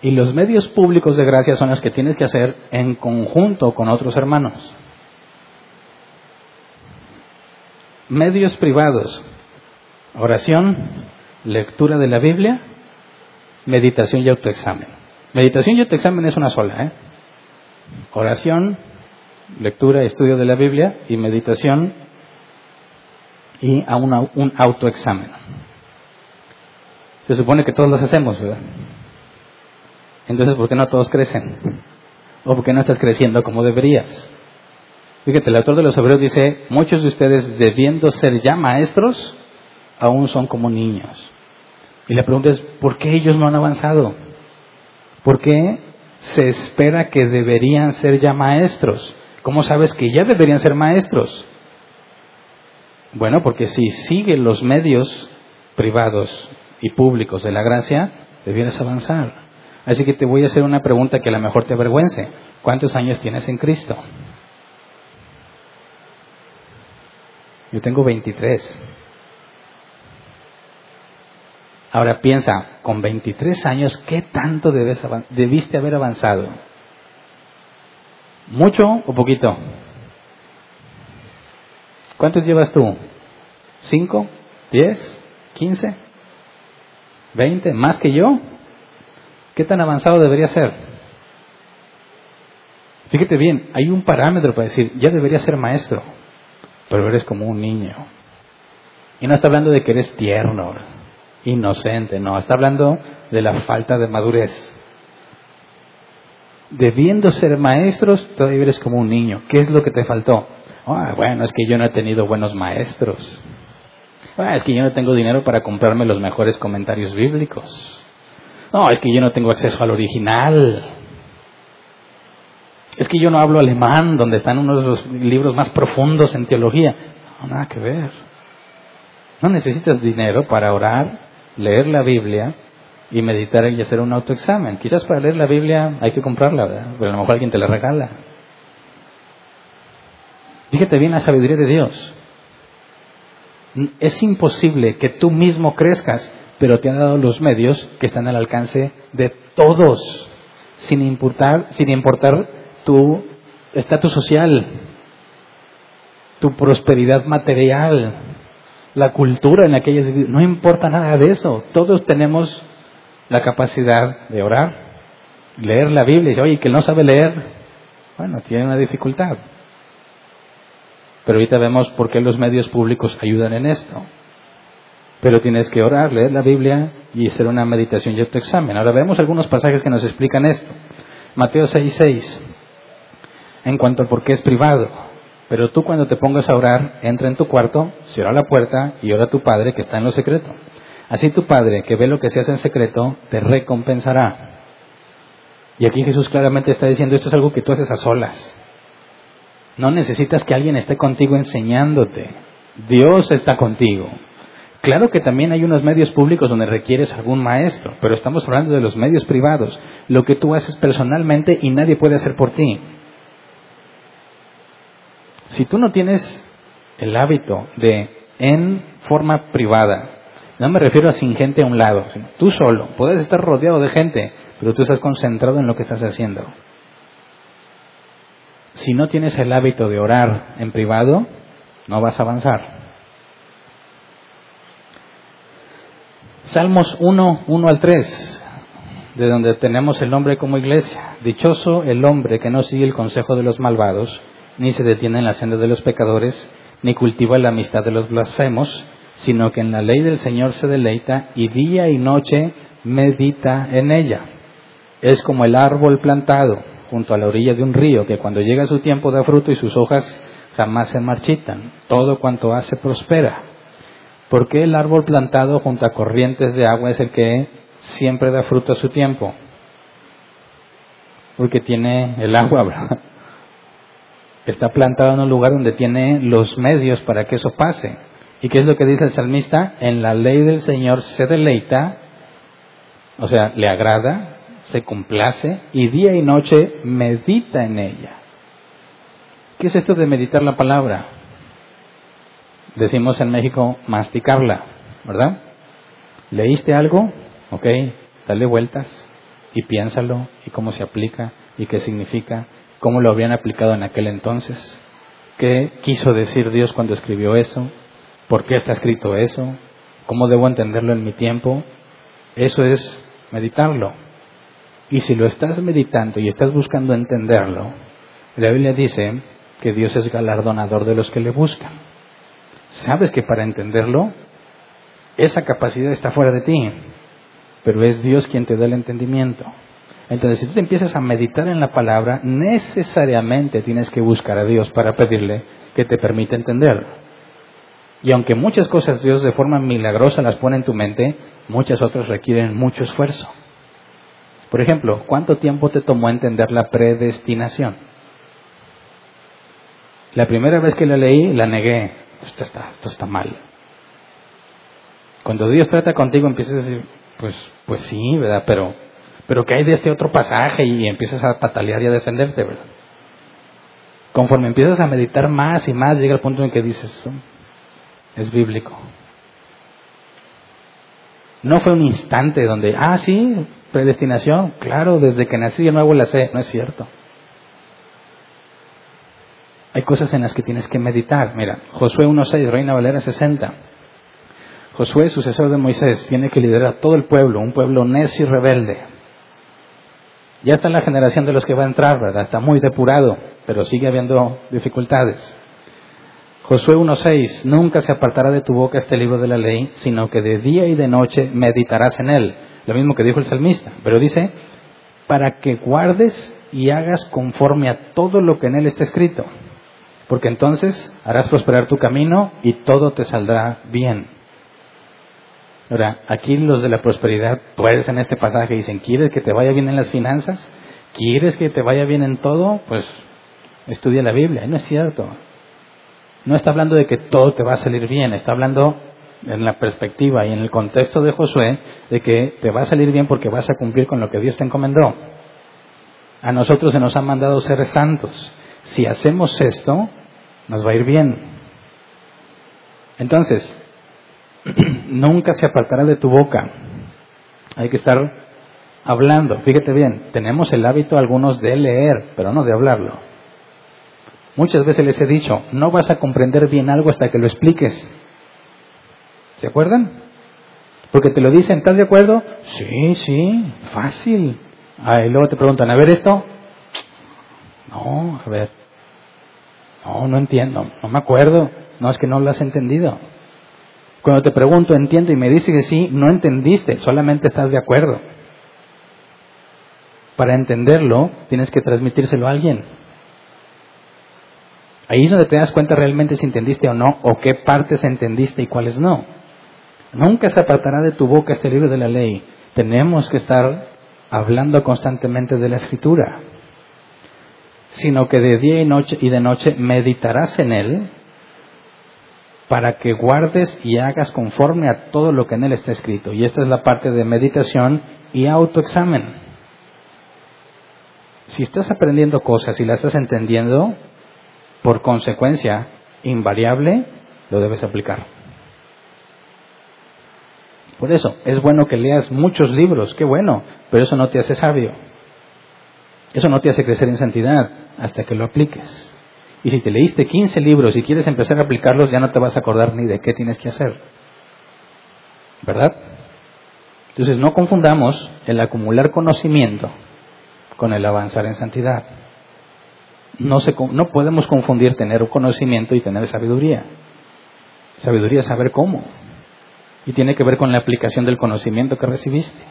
Y los medios públicos de gracia son los que tienes que hacer en conjunto con otros hermanos. Medios privados. Oración, lectura de la Biblia, meditación y autoexamen. Meditación y autoexamen es una sola, ¿eh? Oración, lectura estudio de la Biblia y meditación y a un autoexamen. Se supone que todos los hacemos, ¿verdad? Entonces, ¿por qué no todos crecen? ¿O por qué no estás creciendo como deberías? Fíjate, el autor de los Hebreos dice, muchos de ustedes debiendo ser ya maestros, aún son como niños. Y la pregunta es, ¿por qué ellos no han avanzado? ¿Por qué se espera que deberían ser ya maestros? ¿Cómo sabes que ya deberían ser maestros? Bueno, porque si siguen los medios privados y públicos de la gracia, debieras avanzar. Así que te voy a hacer una pregunta que a lo mejor te avergüence. ¿Cuántos años tienes en Cristo? Yo tengo 23. Ahora piensa, con 23 años, ¿qué tanto debes, debiste haber avanzado? ¿Mucho o poquito? ¿Cuántos llevas tú? ¿Cinco? ¿Diez? ¿Quince? ¿Veinte? ¿Más que yo? ¿Qué tan avanzado debería ser? Fíjate bien, hay un parámetro para decir, ya debería ser maestro, pero eres como un niño. Y no está hablando de que eres tierno, inocente, no, está hablando de la falta de madurez. Debiendo ser maestros, todavía eres como un niño. ¿Qué es lo que te faltó? Ah, bueno, es que yo no he tenido buenos maestros. Ah, es que yo no tengo dinero para comprarme los mejores comentarios bíblicos. No, es que yo no tengo acceso al original. Es que yo no hablo alemán, donde están uno de los libros más profundos en teología. No, nada que ver. No necesitas dinero para orar, leer la Biblia y meditar y hacer un autoexamen. Quizás para leer la Biblia hay que comprarla, ¿verdad? pero a lo mejor alguien te la regala. Fíjate bien la sabiduría de Dios. Es imposible que tú mismo crezcas, pero te han dado los medios que están al alcance de todos, sin importar, sin importar tu estatus social, tu prosperidad material, la cultura en la que ellos No importa nada de eso. Todos tenemos la capacidad de orar, leer la Biblia. Y oye, que no sabe leer, bueno, tiene una dificultad. Pero ahorita vemos por qué los medios públicos ayudan en esto. Pero tienes que orar, leer la Biblia y hacer una meditación y examen. Ahora vemos algunos pasajes que nos explican esto. Mateo 6:6. En cuanto al por qué es privado. Pero tú cuando te pongas a orar, entra en tu cuarto, cierra la puerta y ora a tu Padre que está en lo secreto. Así tu Padre, que ve lo que se hace en secreto, te recompensará. Y aquí Jesús claramente está diciendo, esto es algo que tú haces a solas. No necesitas que alguien esté contigo enseñándote. Dios está contigo. Claro que también hay unos medios públicos donde requieres algún maestro, pero estamos hablando de los medios privados, lo que tú haces personalmente y nadie puede hacer por ti. Si tú no tienes el hábito de en forma privada, no me refiero a sin gente a un lado, tú solo, puedes estar rodeado de gente, pero tú estás concentrado en lo que estás haciendo si no tienes el hábito de orar en privado, no vas a avanzar. Salmos 1, 1 al 3, de donde tenemos el nombre como iglesia. Dichoso el hombre que no sigue el consejo de los malvados, ni se detiene en la senda de los pecadores, ni cultiva la amistad de los blasfemos, sino que en la ley del Señor se deleita y día y noche medita en ella. Es como el árbol plantado junto a la orilla de un río, que cuando llega su tiempo da fruto y sus hojas jamás se marchitan. Todo cuanto hace prospera. ¿Por qué el árbol plantado junto a corrientes de agua es el que siempre da fruto a su tiempo? Porque tiene el agua. Está plantado en un lugar donde tiene los medios para que eso pase. ¿Y qué es lo que dice el salmista? En la ley del Señor se deleita, o sea, le agrada, se complace y día y noche medita en ella. ¿Qué es esto de meditar la palabra? Decimos en México masticarla, ¿verdad? ¿Leíste algo? Ok, dale vueltas y piénsalo y cómo se aplica y qué significa, cómo lo habían aplicado en aquel entonces, qué quiso decir Dios cuando escribió eso, por qué está escrito eso, cómo debo entenderlo en mi tiempo. Eso es meditarlo. Y si lo estás meditando y estás buscando entenderlo, la Biblia dice que Dios es galardonador de los que le buscan. Sabes que para entenderlo, esa capacidad está fuera de ti, pero es Dios quien te da el entendimiento. Entonces, si tú te empiezas a meditar en la palabra, necesariamente tienes que buscar a Dios para pedirle que te permita entender. Y aunque muchas cosas Dios de forma milagrosa las pone en tu mente, muchas otras requieren mucho esfuerzo. Por ejemplo, ¿cuánto tiempo te tomó entender la predestinación? La primera vez que la leí, la negué. Esto está, esto está mal. Cuando Dios trata contigo, empiezas a decir, pues, pues sí, ¿verdad? Pero, pero ¿qué hay de este otro pasaje? Y empiezas a patalear y a defenderte, ¿verdad? Conforme empiezas a meditar más y más, llega el punto en que dices, es bíblico. No fue un instante donde, ah, sí, predestinación, claro, desde que nací de nuevo la sé. No es cierto. Hay cosas en las que tienes que meditar. Mira, Josué 1.6, Reina Valera 60. Josué, sucesor de Moisés, tiene que liderar a todo el pueblo, un pueblo necio y rebelde. Ya está en la generación de los que va a entrar, ¿verdad? Está muy depurado, pero sigue habiendo dificultades. Josué 1.6, nunca se apartará de tu boca este libro de la ley, sino que de día y de noche meditarás en él. Lo mismo que dijo el salmista, pero dice, para que guardes y hagas conforme a todo lo que en él está escrito, porque entonces harás prosperar tu camino y todo te saldrá bien. Ahora, aquí los de la prosperidad, pues en este pasaje dicen, ¿quieres que te vaya bien en las finanzas? ¿Quieres que te vaya bien en todo? Pues estudia la Biblia. No es cierto. No está hablando de que todo te va a salir bien, está hablando en la perspectiva y en el contexto de Josué de que te va a salir bien porque vas a cumplir con lo que Dios te encomendó. A nosotros se nos han mandado ser santos. Si hacemos esto, nos va a ir bien. Entonces, (clears throat) nunca se apartará de tu boca. Hay que estar hablando. Fíjate bien, tenemos el hábito algunos de leer, pero no de hablarlo. Muchas veces les he dicho, no vas a comprender bien algo hasta que lo expliques. ¿Se acuerdan? Porque te lo dicen, ¿estás de acuerdo? Sí, sí, fácil. Ah, y luego te preguntan, a ver esto. No, a ver. No, no entiendo, no me acuerdo. No, es que no lo has entendido. Cuando te pregunto, entiendo y me dices que sí, no entendiste, solamente estás de acuerdo. Para entenderlo, tienes que transmitírselo a alguien. Ahí es donde te das cuenta realmente si entendiste o no, o qué partes entendiste y cuáles no. Nunca se apartará de tu boca este libro de la ley. Tenemos que estar hablando constantemente de la escritura, sino que de día y, noche, y de noche meditarás en él para que guardes y hagas conforme a todo lo que en él está escrito. Y esta es la parte de meditación y autoexamen. Si estás aprendiendo cosas y las estás entendiendo, por consecuencia invariable, lo debes aplicar. Por eso, es bueno que leas muchos libros, qué bueno, pero eso no te hace sabio. Eso no te hace crecer en santidad hasta que lo apliques. Y si te leíste 15 libros y quieres empezar a aplicarlos, ya no te vas a acordar ni de qué tienes que hacer. ¿Verdad? Entonces no confundamos el acumular conocimiento con el avanzar en santidad no, se, no podemos confundir tener conocimiento y tener sabiduría. Sabiduría es saber cómo. Y tiene que ver con la aplicación del conocimiento que recibiste.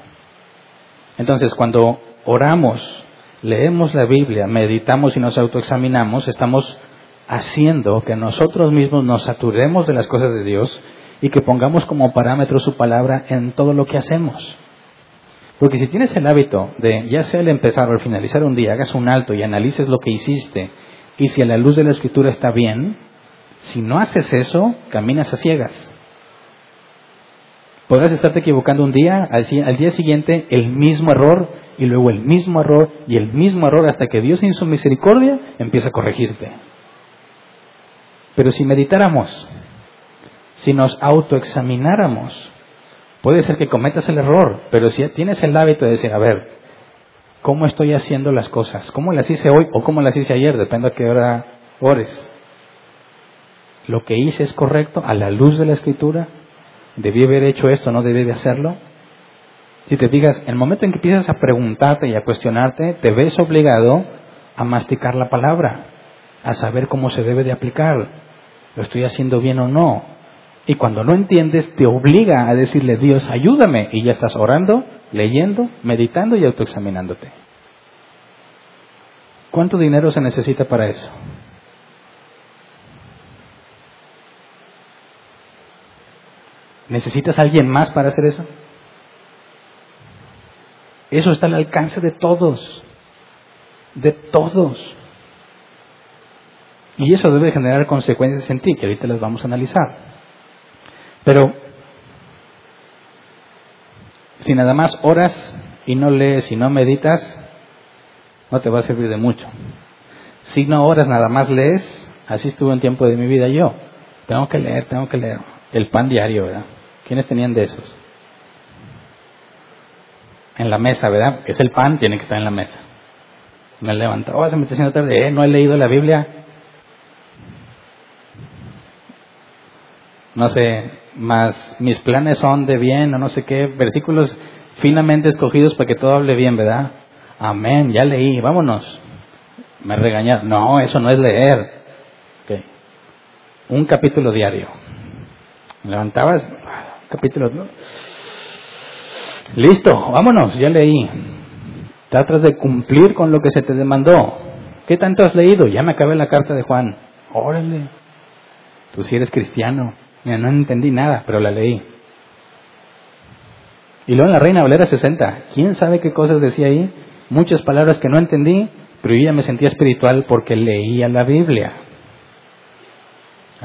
Entonces, cuando oramos, leemos la Biblia, meditamos y nos autoexaminamos, estamos haciendo que nosotros mismos nos saturemos de las cosas de Dios y que pongamos como parámetro su palabra en todo lo que hacemos. Porque si tienes el hábito de, ya sea al empezar o al finalizar un día, hagas un alto y analices lo que hiciste, y si a la luz de la escritura está bien, si no haces eso, caminas a ciegas. Podrás estarte equivocando un día, al, día siguiente el mismo error, y luego el mismo error, y el mismo error, hasta que Dios en su misericordia empieza a corregirte. Pero si meditáramos, si nos autoexamináramos, Puede ser que cometas el error, pero si tienes el hábito de decir, a ver, ¿cómo estoy haciendo las cosas? ¿Cómo las hice hoy o cómo las hice ayer? Depende a qué hora ores. ¿Lo que hice es correcto a la luz de la escritura? ¿Debí haber hecho esto? ¿No debí de hacerlo? Si te digas, el momento en que empiezas a preguntarte y a cuestionarte, te ves obligado a masticar la palabra, a saber cómo se debe de aplicar. ¿Lo estoy haciendo bien o no? Y cuando no entiendes, te obliga a decirle, Dios, ayúdame. Y ya estás orando, leyendo, meditando y autoexaminándote. ¿Cuánto dinero se necesita para eso? ¿Necesitas a alguien más para hacer eso? Eso está al alcance de todos, de todos. Y eso debe generar consecuencias en ti, que ahorita las vamos a analizar. Pero si nada más oras y no lees y no meditas, no te va a servir de mucho. Si no oras, nada más lees, así estuvo un tiempo de mi vida yo. Tengo que leer, tengo que leer. El pan diario, ¿verdad? ¿Quiénes tenían de esos? en la mesa, ¿verdad? Es el pan, tiene que estar en la mesa. Me levanto, oh, se me está haciendo tarde, eh, no he leído la Biblia. No sé, más mis planes son de bien o no sé qué, versículos finamente escogidos para que todo hable bien, ¿verdad? Amén, ya leí, vámonos. Me regañaron, no, eso no es leer. Okay. Un capítulo diario. Me levantabas, capítulo, ¿no? Listo, vámonos, ya leí. Tratas de cumplir con lo que se te demandó. ¿Qué tanto has leído? Ya me acabé la carta de Juan. Órale. Tú si eres cristiano. Mira, no entendí nada, pero la leí. Y luego en la Reina Valera 60. ¿Quién sabe qué cosas decía ahí? Muchas palabras que no entendí, pero yo ya me sentía espiritual porque leía la Biblia.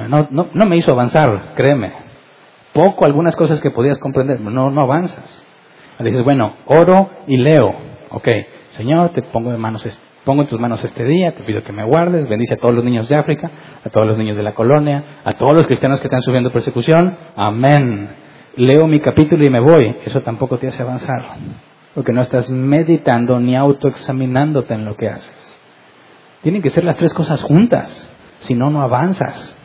No, no, no me hizo avanzar, créeme. Poco algunas cosas que podías comprender, no, no avanzas. Dices, bueno, oro y leo. Ok, Señor, te pongo en, manos, pongo en tus manos este día, te pido que me guardes, bendice a todos los niños de África, a todos los niños de la colonia, a todos los cristianos que están sufriendo persecución. Amén. Leo mi capítulo y me voy. Eso tampoco te hace avanzar. Porque no estás meditando ni autoexaminándote en lo que haces. Tienen que ser las tres cosas juntas. Si no, no avanzas.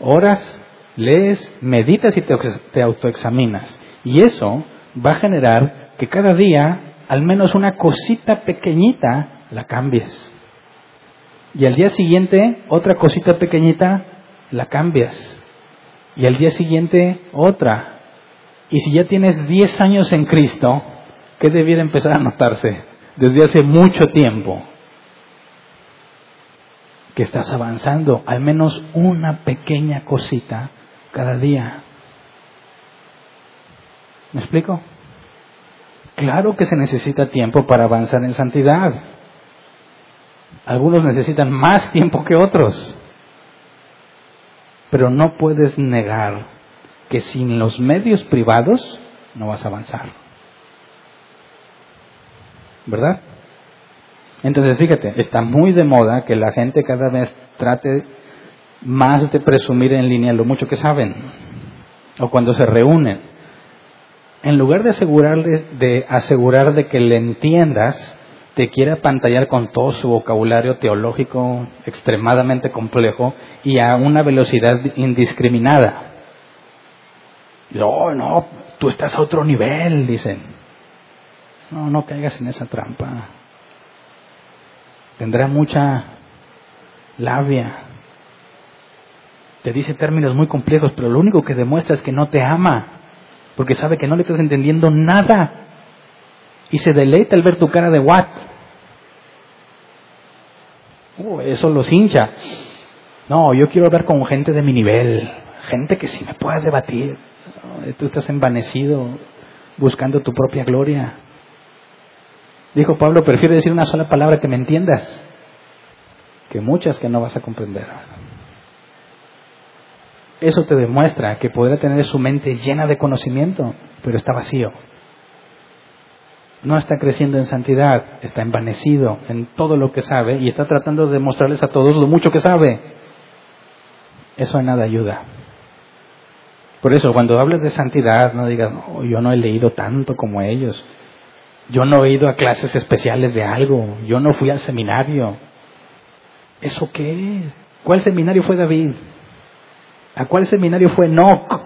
Oras, lees, meditas y te autoexaminas. Y eso va a generar que cada día al menos una cosita pequeñita la cambies. Y al día siguiente otra cosita pequeñita la cambias. Y al día siguiente otra. Y si ya tienes 10 años en Cristo, ¿qué debiera empezar a notarse? Desde hace mucho tiempo. Que estás avanzando al menos una pequeña cosita cada día. ¿Me explico? Claro que se necesita tiempo para avanzar en santidad. Algunos necesitan más tiempo que otros. Pero no puedes negar que sin los medios privados no vas a avanzar. ¿Verdad? Entonces, fíjate, está muy de moda que la gente cada vez trate más de presumir en línea lo mucho que saben. O cuando se reúnen en lugar de asegurarle, de asegurar de que le entiendas, te quiere apantallar con todo su vocabulario teológico extremadamente complejo y a una velocidad indiscriminada. No, no, tú estás a otro nivel, dicen. No, no caigas en esa trampa. Tendrá mucha labia. Te dice términos muy complejos, pero lo único que demuestra es que no te ama porque sabe que no le estás entendiendo nada. Y se deleita al ver tu cara de what. Uh, eso los hincha. No, yo quiero hablar con gente de mi nivel, gente que sí me puedas debatir. Tú estás envanecido buscando tu propia gloria. Dijo Pablo, prefiero decir una sola palabra que me entiendas que muchas que no vas a comprender. Eso te demuestra que podrá tener su mente llena de conocimiento, pero está vacío. No está creciendo en santidad, está envanecido en todo lo que sabe y está tratando de demostrarles a todos lo mucho que sabe. Eso a nada ayuda. Por eso, cuando hables de santidad, no digas, yo no he leído tanto como ellos. Yo no he ido a clases especiales de algo. Yo no fui al seminario. ¿Eso qué? ¿Cuál seminario fue David? ¿A cuál seminario fue Enoch?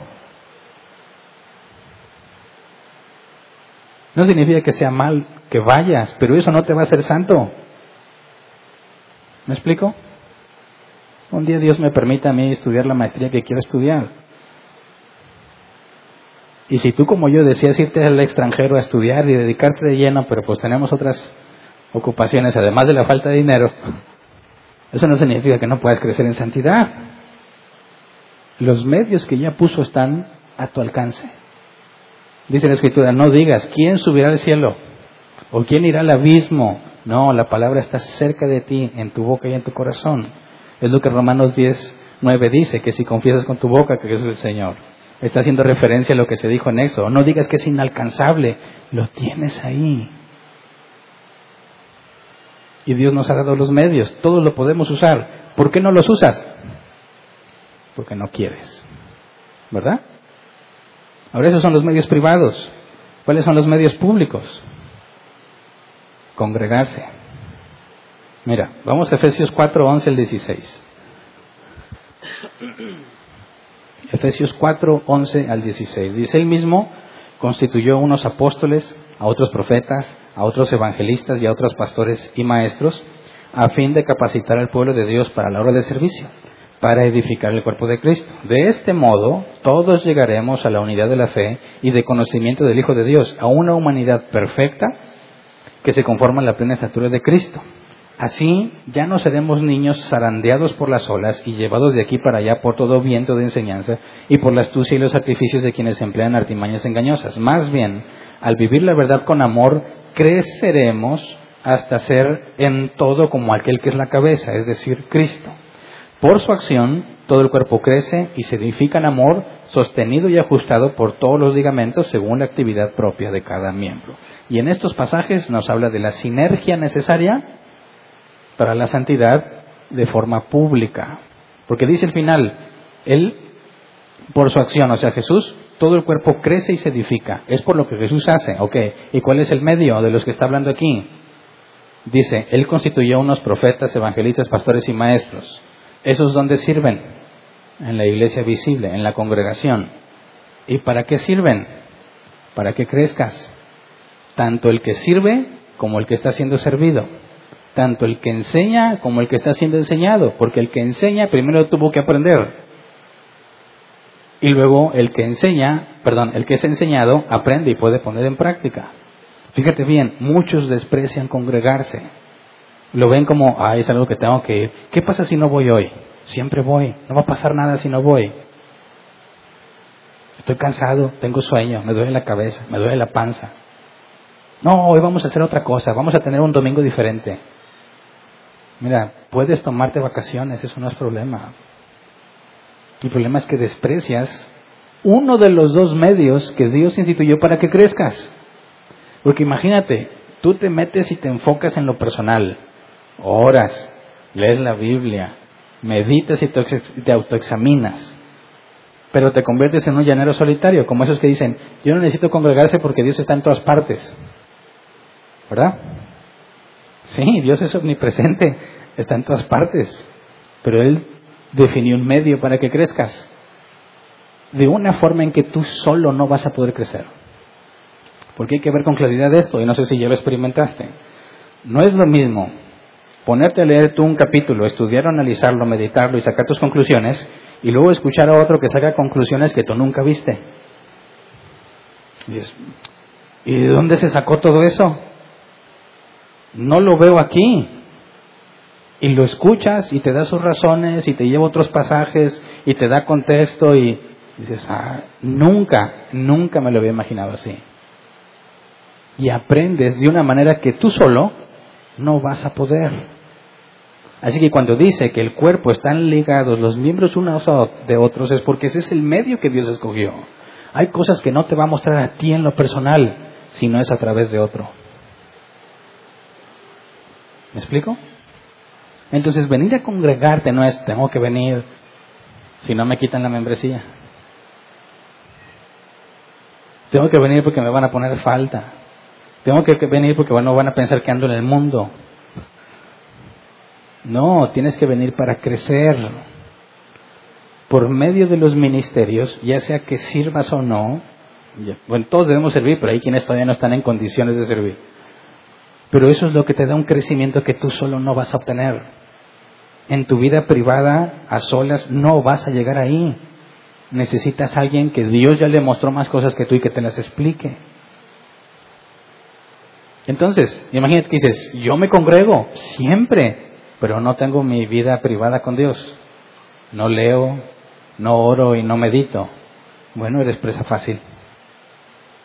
No significa que sea mal que vayas, pero eso no te va a hacer santo. ¿Me explico? Un día Dios me permite a mí estudiar la maestría que quiero estudiar. Y si tú como yo decías irte al extranjero a estudiar y dedicarte de lleno, pero pues tenemos otras ocupaciones, además de la falta de dinero, (laughs) eso no significa que no puedas crecer en santidad. Los medios que ya puso están a tu alcance. Dice la Escritura, no digas, ¿quién subirá al cielo? ¿O quién irá al abismo? No, la palabra está cerca de ti, en tu boca y en tu corazón. Es lo que Romanos 10, 9 dice, que si confiesas con tu boca que Jesús es el Señor. Está haciendo referencia a lo que se dijo en eso. No digas que es inalcanzable, lo tienes ahí. Y Dios nos ha dado los medios, todos lo podemos usar. ¿Por qué no los usas? Porque no quieres. ¿Verdad? Ahora esos son los medios privados. ¿Cuáles son los medios públicos? Congregarse. Mira, vamos a Efesios 4, 11 al 16. (coughs) Efesios 4, 11 al 16. Dice él mismo, constituyó unos apóstoles, a otros profetas, a otros evangelistas y a otros pastores y maestros, a fin de capacitar al pueblo de Dios para la obra de servicio, para edificar el cuerpo de Cristo. De este modo, todos llegaremos a la unidad de la fe y de conocimiento del Hijo de Dios, a una humanidad perfecta que se conforma en la plena estatura de Cristo Así ya no seremos niños zarandeados por las olas y llevados de aquí para allá por todo viento de enseñanza y por la astucia y los artificios de quienes emplean artimañas engañosas. Más bien, al vivir la verdad con amor, creceremos hasta ser en todo como aquel que es la cabeza, es decir, Cristo. Por su acción, todo el cuerpo crece y se edifica en amor, sostenido y ajustado por todos los ligamentos según la actividad propia de cada miembro. Y en estos pasajes nos habla de la sinergia necesaria para la santidad de forma pública. Porque dice el final, Él, por su acción, o sea, Jesús, todo el cuerpo crece y se edifica. Es por lo que Jesús hace, ¿ok? ¿Y cuál es el medio de los que está hablando aquí? Dice, Él constituyó unos profetas, evangelistas, pastores y maestros. ¿Esos dónde sirven? En la iglesia visible, en la congregación. ¿Y para qué sirven? Para que crezcas. Tanto el que sirve como el que está siendo servido tanto el que enseña como el que está siendo enseñado, porque el que enseña primero tuvo que aprender. Y luego el que enseña, perdón, el que es enseñado aprende y puede poner en práctica. Fíjate bien, muchos desprecian congregarse. Lo ven como, ah, es algo que tengo que ir. ¿Qué pasa si no voy hoy? Siempre voy. No va a pasar nada si no voy. Estoy cansado, tengo sueño, me duele la cabeza, me duele la panza. No, hoy vamos a hacer otra cosa, vamos a tener un domingo diferente. Mira, puedes tomarte vacaciones, eso no es problema. El problema es que desprecias uno de los dos medios que Dios instituyó para que crezcas. Porque imagínate, tú te metes y te enfocas en lo personal, oras, lees la Biblia, meditas y te autoexaminas, pero te conviertes en un llanero solitario, como esos que dicen, yo no necesito congregarse porque Dios está en todas partes. ¿Verdad? Sí, Dios es omnipresente, está en todas partes, pero Él definió un medio para que crezcas de una forma en que tú solo no vas a poder crecer. Porque hay que ver con claridad esto, y no sé si ya lo experimentaste. No es lo mismo ponerte a leer tú un capítulo, estudiar, analizarlo, meditarlo y sacar tus conclusiones, y luego escuchar a otro que saca conclusiones que tú nunca viste. ¿Y de dónde se sacó todo eso? no lo veo aquí. Y lo escuchas y te da sus razones y te lleva otros pasajes y te da contexto y dices, ah, nunca, nunca me lo había imaginado así. Y aprendes de una manera que tú solo no vas a poder. Así que cuando dice que el cuerpo están ligados los miembros unos de otros es porque ese es el medio que Dios escogió. Hay cosas que no te va a mostrar a ti en lo personal, si no es a través de otro. ¿Me explico? Entonces, venir a congregarte no es, tengo que venir, si no me quitan la membresía. Tengo que venir porque me van a poner falta. Tengo que venir porque bueno, van a pensar que ando en el mundo. No, tienes que venir para crecer. Por medio de los ministerios, ya sea que sirvas o no, bueno, todos debemos servir, pero hay quienes todavía no están en condiciones de servir. Pero eso es lo que te da un crecimiento que tú solo no vas a obtener. En tu vida privada, a solas, no vas a llegar ahí. Necesitas a alguien que Dios ya le mostró más cosas que tú y que te las explique. Entonces, imagínate que dices, yo me congrego siempre, pero no tengo mi vida privada con Dios. No leo, no oro y no medito. Bueno, eres presa fácil.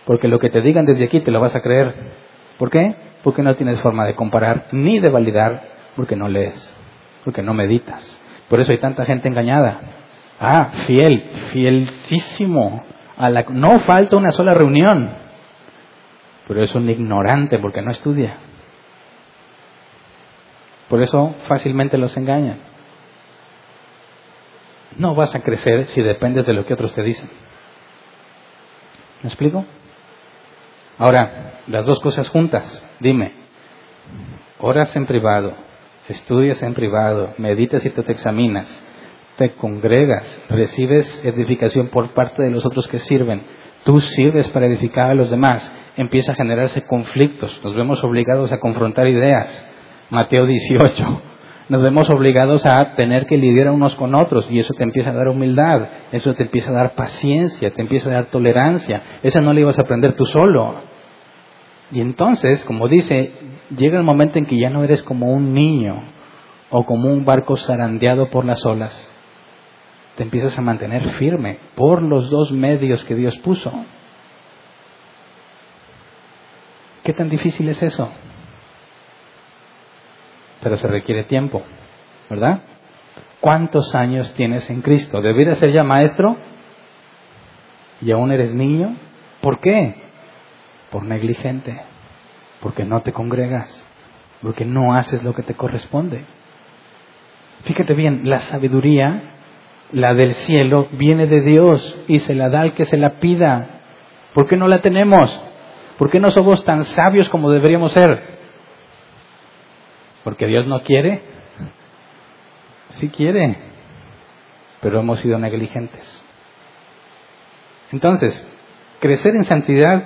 Porque lo que te digan desde aquí te lo vas a creer. ¿Por qué? porque no tienes forma de comparar ni de validar, porque no lees, porque no meditas. Por eso hay tanta gente engañada. Ah, fiel, fielísimo. A la, no falta una sola reunión, pero es un ignorante porque no estudia. Por eso fácilmente los engañan. No vas a crecer si dependes de lo que otros te dicen. ¿Me explico? Ahora, las dos cosas juntas, dime, oras en privado, estudias en privado, meditas y te examinas, te congregas, recibes edificación por parte de los otros que sirven, tú sirves para edificar a los demás, empieza a generarse conflictos, nos vemos obligados a confrontar ideas. Mateo 18. Nos vemos obligados a tener que lidiar unos con otros y eso te empieza a dar humildad, eso te empieza a dar paciencia, te empieza a dar tolerancia. Esa no la ibas a aprender tú solo. Y entonces, como dice, llega el momento en que ya no eres como un niño o como un barco zarandeado por las olas. Te empiezas a mantener firme por los dos medios que Dios puso. ¿Qué tan difícil es eso? Pero se requiere tiempo, ¿verdad? ¿Cuántos años tienes en Cristo? ¿Deberías ser ya maestro? ¿Y aún eres niño? ¿Por qué? Por negligente, porque no te congregas, porque no haces lo que te corresponde. Fíjate bien, la sabiduría, la del cielo, viene de Dios y se la da al que se la pida. ¿Por qué no la tenemos? ¿Por qué no somos tan sabios como deberíamos ser? Porque Dios no quiere. Sí quiere, pero hemos sido negligentes. Entonces, crecer en santidad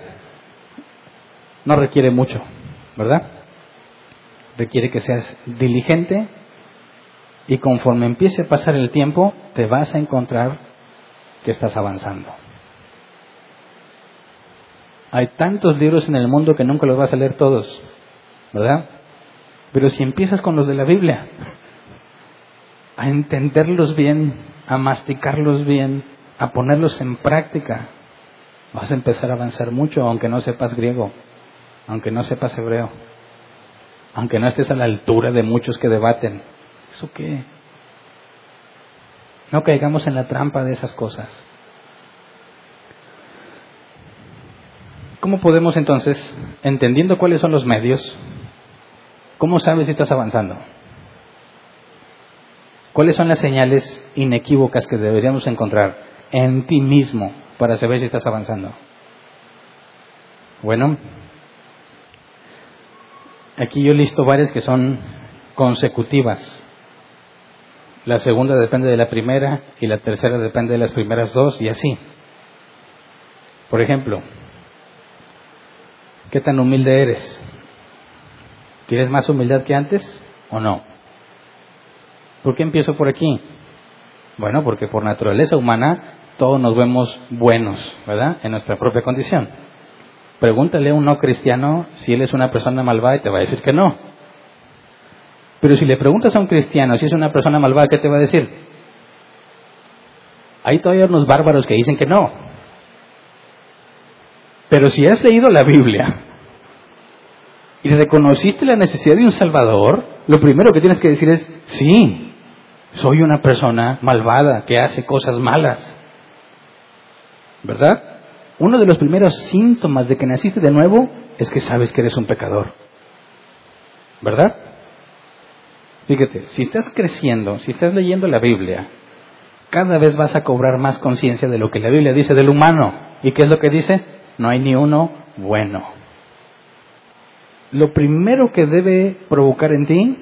no requiere mucho, ¿verdad? Requiere que seas diligente y conforme empiece a pasar el tiempo, te vas a encontrar que estás avanzando. Hay tantos libros en el mundo que nunca los vas a leer todos, ¿verdad? Pero si empiezas con los de la Biblia, a entenderlos bien, a masticarlos bien, a ponerlos en práctica, vas a empezar a avanzar mucho, aunque no sepas griego, aunque no sepas hebreo, aunque no estés a la altura de muchos que debaten. ¿Eso qué? No caigamos en la trampa de esas cosas. ¿Cómo podemos entonces, entendiendo cuáles son los medios, cómo sabes si estás avanzando? ¿Cuáles son las señales inequívocas que deberíamos encontrar en ti mismo para saber si estás avanzando? Bueno, aquí yo listo varias que son consecutivas. La segunda depende de la primera y la tercera depende de las primeras dos y así. Por ejemplo, ¿Qué tan humilde eres? ¿Tienes más humildad que antes o no? ¿Por qué empiezo por aquí? Bueno, porque por naturaleza humana todos nos vemos buenos, ¿verdad? En nuestra propia condición. Pregúntale a un no cristiano si él es una persona malvada y te va a decir que no. Pero si le preguntas a un cristiano si es una persona malvada, ¿qué te va a decir? Hay todavía unos bárbaros que dicen que no. Pero si has leído la Biblia y reconociste la necesidad de un Salvador, lo primero que tienes que decir es, sí, soy una persona malvada que hace cosas malas. ¿Verdad? Uno de los primeros síntomas de que naciste de nuevo es que sabes que eres un pecador. ¿Verdad? Fíjate, si estás creciendo, si estás leyendo la Biblia, cada vez vas a cobrar más conciencia de lo que la Biblia dice del humano. ¿Y qué es lo que dice? no hay ni uno bueno. Lo primero que debe provocar en ti,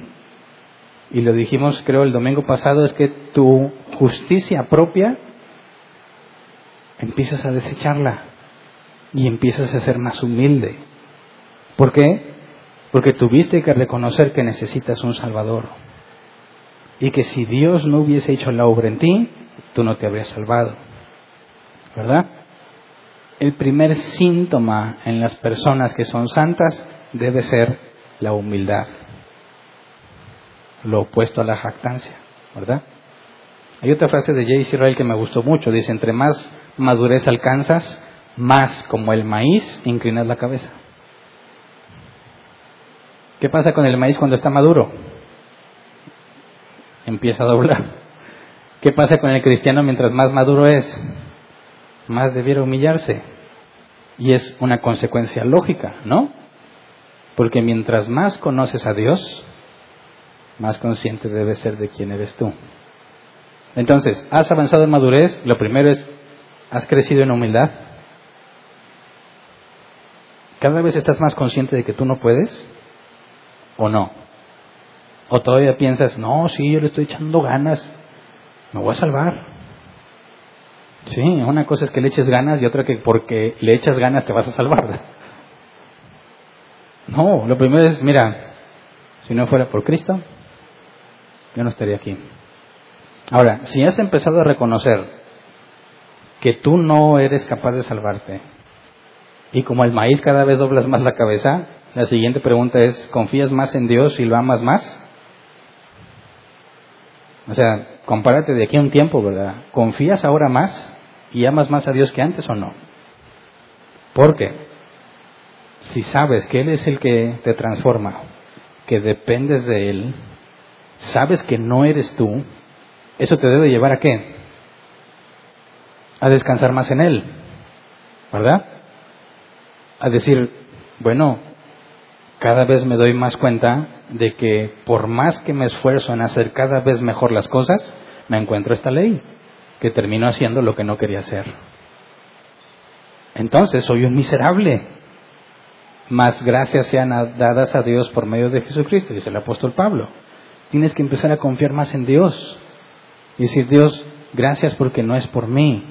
y lo dijimos creo el domingo pasado, es que tu justicia propia empiezas a desecharla y empiezas a ser más humilde. ¿Por qué? Porque tuviste que reconocer que necesitas un Salvador. Y que si Dios no hubiese hecho la obra en ti, tú no te habrías salvado. ¿Verdad? el primer síntoma en las personas que son santas debe ser la humildad, lo opuesto a la jactancia, ¿verdad? Hay otra frase de Jay Israel que me gustó mucho, dice, entre más madurez alcanzas, más como el maíz inclinas la cabeza. ¿Qué pasa con el maíz cuando está maduro? Empieza a doblar. ¿Qué pasa con el cristiano mientras más maduro es? más debiera humillarse. Y es una consecuencia lógica, ¿no? Porque mientras más conoces a Dios, más consciente debes ser de quién eres tú. Entonces, ¿has avanzado en madurez? Lo primero es, ¿has crecido en humildad? ¿Cada vez estás más consciente de que tú no puedes? ¿O no? ¿O todavía piensas, no, sí, yo le estoy echando ganas, me voy a salvar? Sí, una cosa es que le eches ganas y otra que porque le echas ganas te vas a salvar. No, lo primero es, mira, si no fuera por Cristo, yo no estaría aquí. Ahora, si has empezado a reconocer que tú no eres capaz de salvarte, y como el maíz cada vez doblas más la cabeza, la siguiente pregunta es, ¿confías más en Dios y lo amas más? O sea, compárate de aquí a un tiempo, ¿verdad? ¿Confías ahora más y amas más a Dios que antes o no? Porque si sabes que Él es el que te transforma, que dependes de Él, sabes que no eres tú, eso te debe llevar a qué? A descansar más en Él, ¿verdad? A decir, bueno, cada vez me doy más cuenta de que por más que me esfuerzo en hacer cada vez mejor las cosas, me encuentro esta ley, que termino haciendo lo que no quería hacer. Entonces soy un miserable. Más gracias sean dadas a Dios por medio de Jesucristo, dice el apóstol Pablo. Tienes que empezar a confiar más en Dios. Y decir, Dios, gracias porque no es por mí.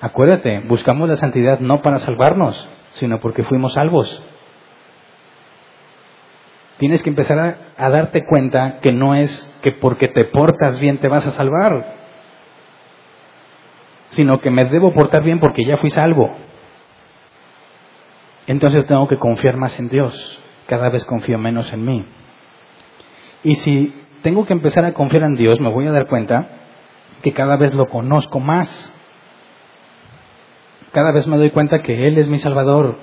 Acuérdate, buscamos la santidad no para salvarnos, sino porque fuimos salvos tienes que empezar a, darte cuenta que no es que porque te portas bien te vas a salvar, sino que me debo portar bien porque ya fui salvo. Entonces tengo que confiar más en Dios, cada vez confío menos en mí. Y si tengo que empezar a confiar en Dios, me voy a dar cuenta que cada vez lo conozco más. Cada vez me doy cuenta que Él es mi Salvador,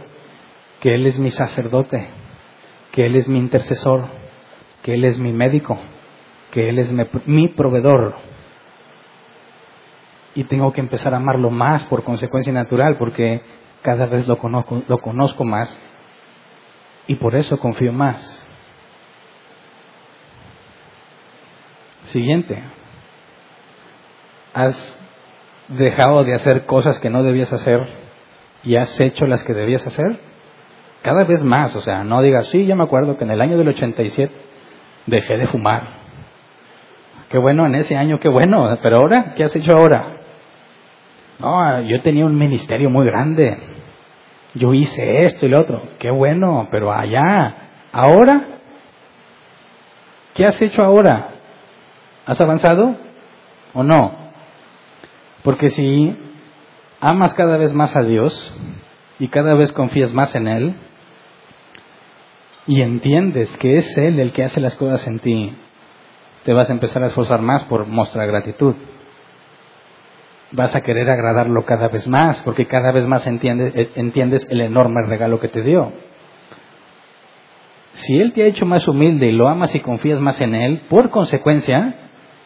que Él es mi sacerdote, que Él es mi intercesor, que Él es mi médico, que Él es mi proveedor. Y tengo que empezar a amarlo más por consecuencia natural, porque cada vez lo conozco, lo conozco más y por eso confío más. Siguiente. ¿Has dejado de hacer cosas que no debías hacer y has hecho las que debías hacer? Cada vez más, o sea, no digas, sí, ya me acuerdo que en el año del 87 dejé de fumar. Qué bueno en ese año, qué bueno, pero ahora, ¿qué has hecho ahora? No, yo tenía un ministerio muy grande. Yo hice esto y lo otro. Qué bueno, pero allá, ahora, ¿qué has hecho ahora? ¿Has avanzado o no? Porque si amas cada vez más a Dios y cada vez confías más en Él, y entiendes que es Él el que hace las cosas en ti, te vas a empezar a esforzar más por mostrar gratitud. Vas a querer agradarlo cada vez más, porque cada vez más entiendes, eh, entiendes el enorme regalo que te dio. Si Él te ha hecho más humilde y lo amas y confías más en Él, por consecuencia,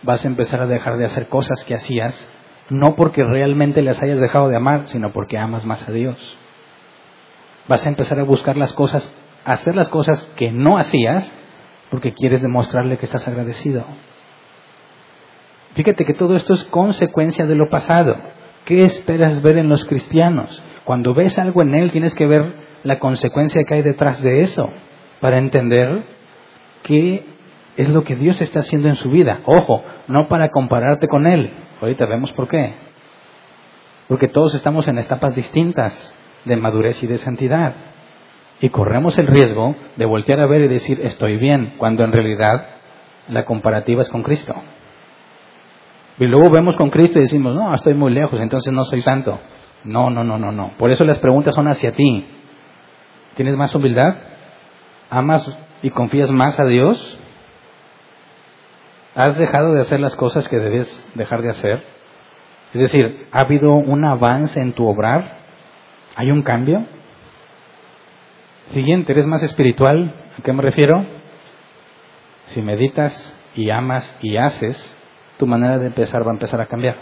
vas a empezar a dejar de hacer cosas que hacías, no porque realmente las hayas dejado de amar, sino porque amas más a Dios. Vas a empezar a buscar las cosas hacer las cosas que no hacías porque quieres demostrarle que estás agradecido. Fíjate que todo esto es consecuencia de lo pasado. ¿Qué esperas ver en los cristianos? Cuando ves algo en él tienes que ver la consecuencia que hay detrás de eso para entender qué es lo que Dios está haciendo en su vida. Ojo, no para compararte con él. Ahorita vemos por qué. Porque todos estamos en etapas distintas de madurez y de santidad y corremos el riesgo de voltear a ver y decir estoy bien, cuando en realidad la comparativa es con Cristo. Y luego vemos con Cristo y decimos, no, estoy muy lejos, entonces no soy santo. No, no, no, no, no. Por eso las preguntas son hacia ti. ¿Tienes más humildad? ¿Amas y confías más a Dios? ¿Has dejado de hacer las cosas que debes dejar de hacer? Es decir, ¿ha habido un avance en tu obrar? ¿Hay un cambio? Siguiente, ¿eres más espiritual? ¿A qué me refiero? Si meditas y amas y haces, tu manera de empezar va a empezar a cambiar.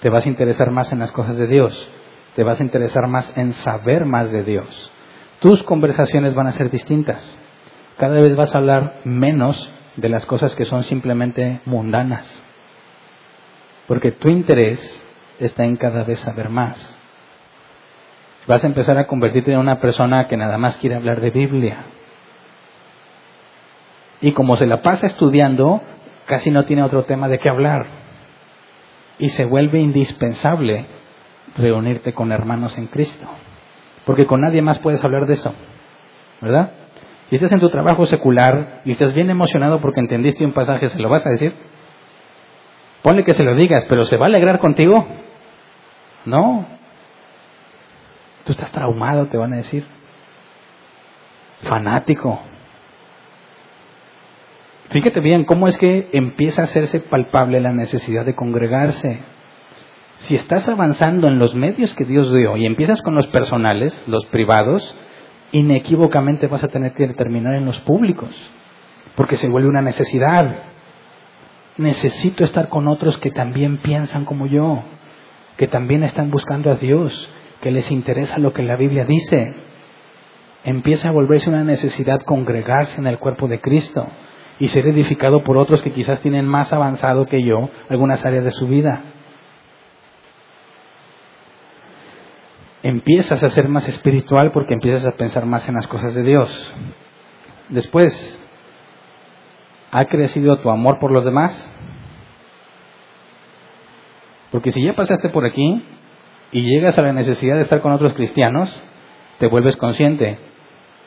Te vas a interesar más en las cosas de Dios. Te vas a interesar más en saber más de Dios. Tus conversaciones van a ser distintas. Cada vez vas a hablar menos de las cosas que son simplemente mundanas. Porque tu interés está en cada vez saber más. Vas a empezar a convertirte en una persona que nada más quiere hablar de Biblia. Y como se la pasa estudiando, casi no tiene otro tema de qué hablar. Y se vuelve indispensable reunirte con hermanos en Cristo. Porque con nadie más puedes hablar de eso. ¿Verdad? Y estás en tu trabajo secular y estás bien emocionado porque entendiste un pasaje, ¿se lo vas a decir? Ponle que se lo digas, pero ¿se va a alegrar contigo? No. Tú estás traumado, te van a decir. Fanático. Fíjate bien cómo es que empieza a hacerse palpable la necesidad de congregarse. Si estás avanzando en los medios que Dios dio y empiezas con los personales, los privados, inequívocamente vas a tener que terminar en los públicos, porque se vuelve una necesidad. Necesito estar con otros que también piensan como yo, que también están buscando a Dios, que les interesa lo que la Biblia dice. Empieza a volverse una necesidad congregarse en el cuerpo de Cristo y ser edificado por otros que quizás tienen más avanzado que yo algunas áreas de su vida. empiezas a ser más espiritual porque empiezas a pensar más en las cosas de Dios. Después, ¿ha crecido tu amor por los demás? Porque si ya pasaste por aquí y llegas a la necesidad de estar con otros cristianos, te vuelves consciente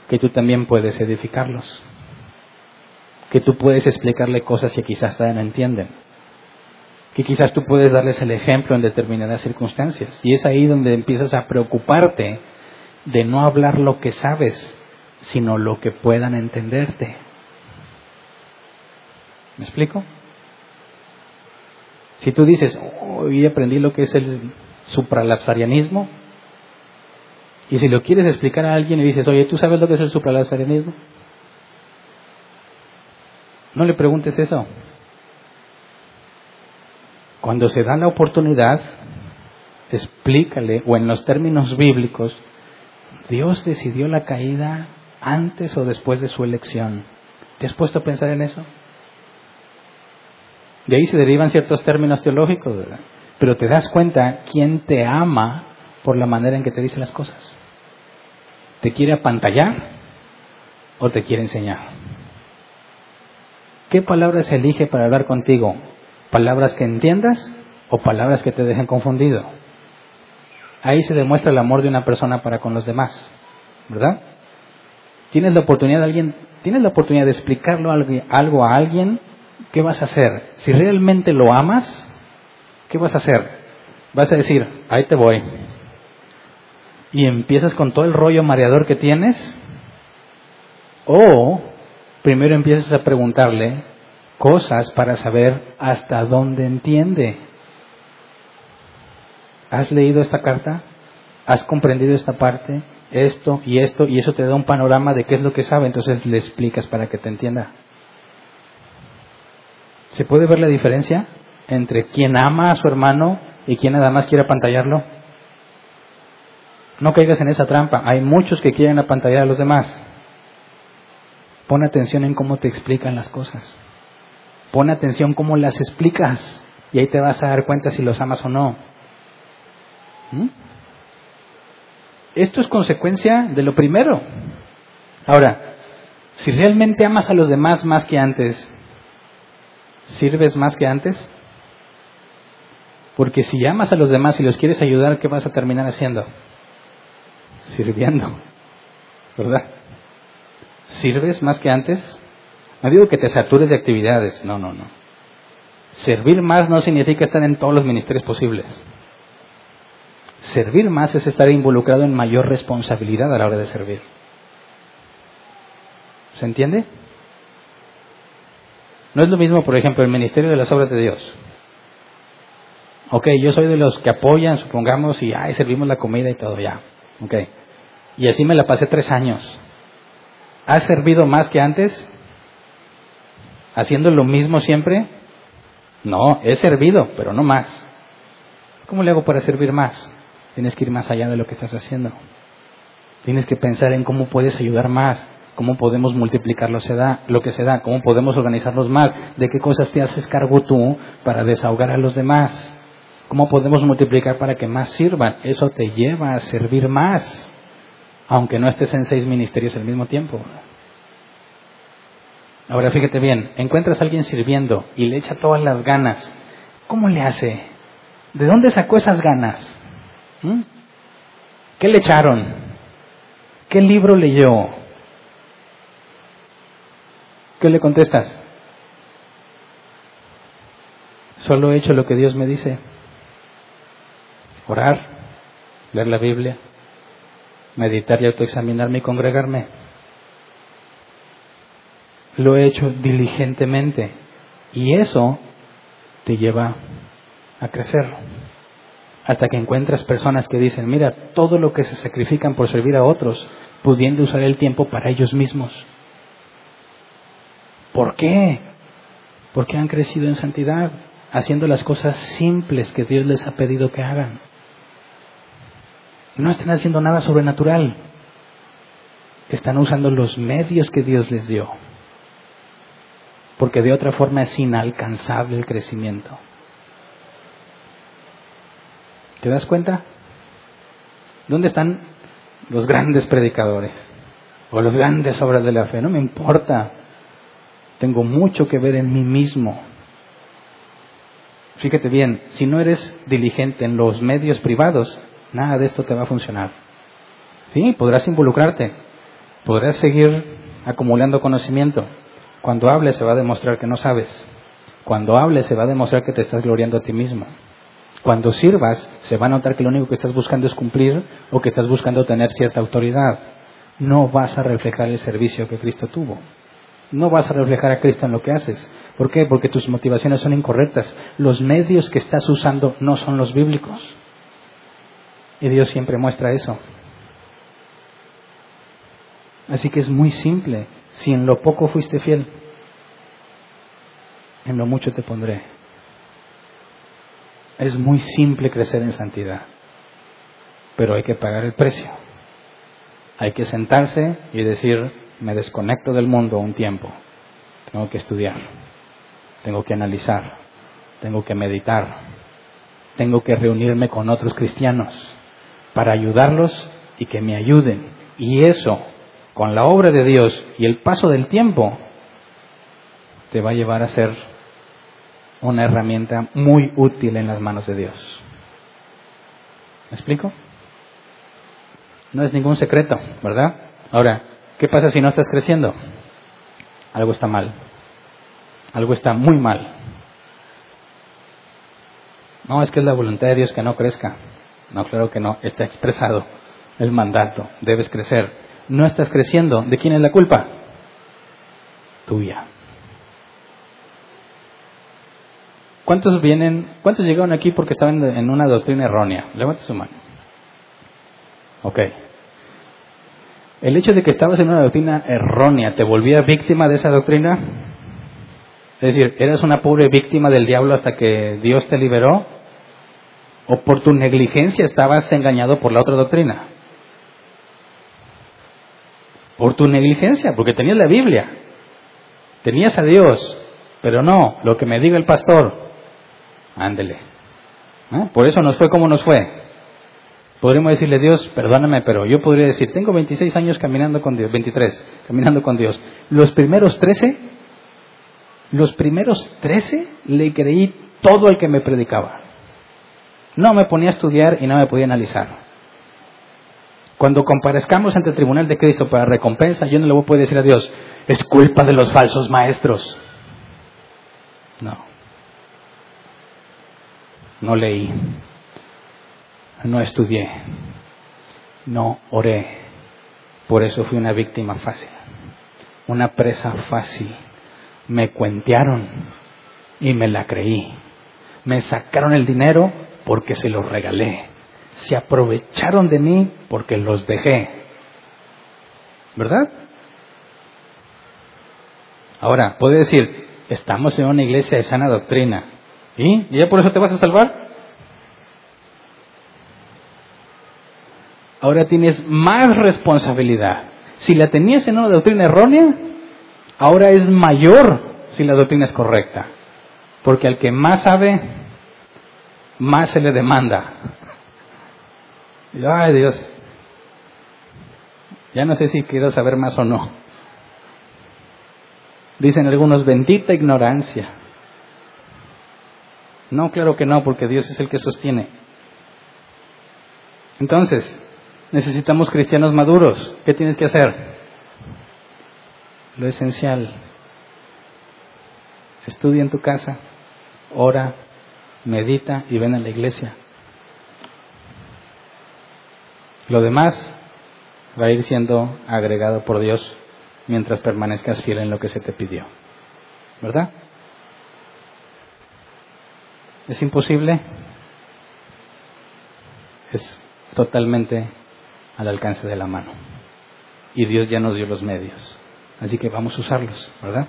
que tú también puedes edificarlos, que tú puedes explicarle cosas que quizás todavía no entienden que quizás tú puedes darles el ejemplo en determinadas circunstancias. Y es ahí donde empiezas a preocuparte de no hablar lo que sabes, sino lo que puedan entenderte. ¿Me explico? Si tú dices, hoy aprendí lo que es el supralapsarianismo, y si lo quieres explicar a alguien y dices, oye, ¿tú sabes lo que es el supralapsarianismo? No le preguntes eso. Cuando se da la oportunidad, explícale, o en los términos bíblicos, Dios decidió la caída antes o después de su elección. ¿Te has puesto a pensar en eso? De ahí se derivan ciertos términos teológicos, ¿verdad? Pero te das cuenta quién te ama por la manera en que te dice las cosas. ¿Te quiere apantallar o te quiere enseñar? ¿Qué palabras elige para hablar contigo? palabras que entiendas o palabras que te dejen confundido. Ahí se demuestra el amor de una persona para con los demás, ¿verdad? Tienes la oportunidad de alguien, tienes la oportunidad de explicarlo algo a alguien, ¿qué vas a hacer? Si realmente lo amas, ¿qué vas a hacer? Vas a decir, ahí te voy. Y empiezas con todo el rollo mareador que tienes. O primero empiezas a preguntarle, cosas para saber hasta dónde entiende. ¿Has leído esta carta? ¿Has comprendido esta parte? Esto y esto, y eso te da un panorama de qué es lo que sabe, entonces le explicas para que te entienda. ¿Se puede ver la diferencia entre quien ama a su hermano y quien nada más quiere apantallarlo? No caigas en esa trampa. Hay muchos que quieren apantallar a los demás. Pon atención en cómo te explican las cosas. Pon atención cómo las explicas y ahí te vas a dar cuenta si los amas o no. ¿Mm? Esto es consecuencia de lo primero. Ahora, si realmente amas a los demás más que antes, ¿sirves más que antes? Porque si amas a los demás y los quieres ayudar, ¿qué vas a terminar haciendo? Sirviendo. ¿Verdad? ¿Sirves más que antes? No digo que te satures de actividades, no, no, no. Servir más no significa estar en todos los ministerios posibles. Servir más es estar involucrado en mayor responsabilidad a la hora de servir. ¿Se entiende? No es lo mismo, por ejemplo, el ministerio de las obras de Dios. Ok, yo soy de los que apoyan, supongamos, y ay, servimos la comida y todo, ya. Ok. Y así me la pasé tres años. ¿Has servido más que antes? haciendo lo mismo siempre? No, he servido, pero no más. ¿Cómo le hago para servir más? Tienes que ir más allá de lo que estás haciendo. Tienes que pensar en cómo puedes ayudar más, cómo podemos multiplicar lo, que se da, cómo podemos organizarnos más, de qué cosas te haces cargo tú para desahogar a los demás. ¿Cómo podemos multiplicar para que más sirvan? Eso te lleva a servir más, aunque no estés en seis ministerios al mismo tiempo. Ahora fíjate bien, encuentras a alguien sirviendo y le echa todas las ganas. ¿Cómo le hace? ¿De dónde sacó esas ganas? ¿Mm? ¿Qué le echaron? ¿Qué libro leyó? ¿Qué le contestas? Solo he hecho lo que Dios me dice orar, leer la Biblia, meditar y autoexaminarme y congregarme. Lo he hecho diligentemente y eso te lleva a crecer. Hasta que encuentras personas que dicen, mira, todo lo que se sacrifican por servir a otros, pudiendo usar el tiempo para ellos mismos. ¿Por qué? Porque han crecido en santidad, haciendo las cosas simples que Dios les ha pedido que hagan. No están haciendo nada sobrenatural. Están usando los medios que Dios les dio. Porque de otra forma es inalcanzable el crecimiento. ¿Te das cuenta? ¿Dónde están los grandes predicadores? O las grandes obras de la fe. No me importa. Tengo mucho que ver en mí mismo. Fíjate bien, si no eres diligente en los medios privados, Nada de esto te va a funcionar. Sí, podrás involucrarte, podrás seguir acumulando conocimiento. Cuando hables se va a demostrar que no sabes. Cuando hables se va a demostrar que te estás gloriando a ti mismo. Cuando sirvas se va a notar que lo único que estás buscando es cumplir o que estás buscando tener cierta autoridad. No vas a reflejar el servicio que Cristo tuvo. No vas a reflejar a Cristo en lo que haces. ¿Por qué? Porque tus motivaciones son incorrectas. Los medios que estás usando no son los bíblicos. Y Dios siempre muestra eso. Así que es muy simple. Si en lo poco fuiste fiel, en lo mucho te pondré. Es muy simple crecer en santidad, pero hay que pagar el precio. Hay que sentarse y decir, me desconecto del mundo un tiempo. Tengo que estudiar, tengo que analizar, tengo que meditar, tengo que reunirme con otros cristianos para ayudarlos y que me ayuden. Y eso, con la obra de Dios y el paso del tiempo, te va a llevar a ser una herramienta muy útil en las manos de Dios. ¿Me explico? No es ningún secreto, ¿verdad? Ahora, ¿qué pasa si no estás creciendo? Algo está mal. Algo está muy mal. No, es que es la voluntad de Dios que no crezca. No, claro que no. Está expresado el mandato. Debes crecer. No estás creciendo. ¿De quién es la culpa? Tuya. ¿Cuántos vienen, cuántos llegaron aquí porque estaban en una doctrina errónea? Levante su mano. Ok. ¿El hecho de que estabas en una doctrina errónea te volvía víctima de esa doctrina? Es decir, ¿eras una pobre víctima del diablo hasta que Dios te liberó? O por tu negligencia estabas engañado por la otra doctrina. Por tu negligencia, porque tenías la Biblia, tenías a Dios, pero no, lo que me diga el pastor, ándele. Por eso nos fue como nos fue. Podríamos decirle, Dios, perdóname, pero yo podría decir, tengo 26 años caminando con Dios, 23, caminando con Dios. Los primeros 13, los primeros 13 le creí todo el que me predicaba. No me ponía a estudiar y no me podía analizar. Cuando comparezcamos ante el tribunal de Cristo para recompensa, yo no le voy a poder decir a Dios, es culpa de los falsos maestros. No. No leí. No estudié. No oré. Por eso fui una víctima fácil. Una presa fácil. Me cuentearon y me la creí. Me sacaron el dinero porque se los regalé. Se aprovecharon de mí porque los dejé. ¿Verdad? Ahora, puede decir, estamos en una iglesia de sana doctrina. ¿Y? ¿Y ya por eso te vas a salvar? Ahora tienes más responsabilidad. Si la tenías en una doctrina errónea, ahora es mayor si la doctrina es correcta. Porque al que más sabe, más se le demanda. ay Dios, ya no sé si quiero saber más o no. Dicen algunos, bendita ignorancia. No, claro que no, porque Dios es el que sostiene. Entonces, necesitamos cristianos maduros. ¿Qué tienes que hacer? Lo esencial. Estudia en tu casa, ora, medita y ven a la iglesia. Lo demás va a ir siendo agregado por Dios mientras permanezcas fiel en lo que se te pidió. ¿Verdad? ¿Es imposible? Es totalmente al alcance de la mano. Y Dios ya nos dio los medios. Así que vamos a usarlos, ¿verdad?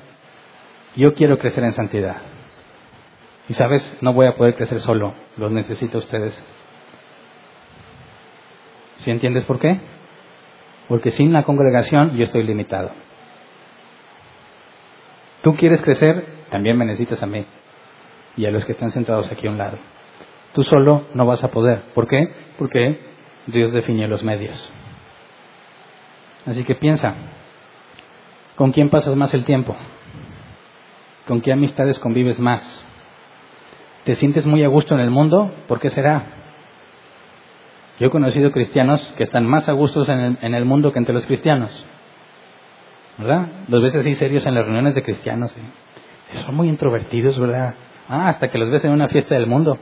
Yo quiero crecer en santidad. Y sabes, no voy a poder crecer solo, los necesito a ustedes. ¿Sí entiendes por qué? Porque sin la congregación yo estoy limitado. Tú quieres crecer, también me necesitas a mí y a los que están sentados aquí a un lado. Tú solo no vas a poder. ¿Por qué? Porque Dios definió los medios. Así que piensa, ¿con quién pasas más el tiempo? ¿Con qué amistades convives más? ¿Te sientes muy a gusto en el mundo? ¿Por qué será? Yo he conocido cristianos que están más a gusto en el, mundo que entre los cristianos. ¿Verdad? Los ves así serios en las reuniones de cristianos. Son muy introvertidos, ¿verdad? Ah, hasta que los ves en una fiesta del mundo.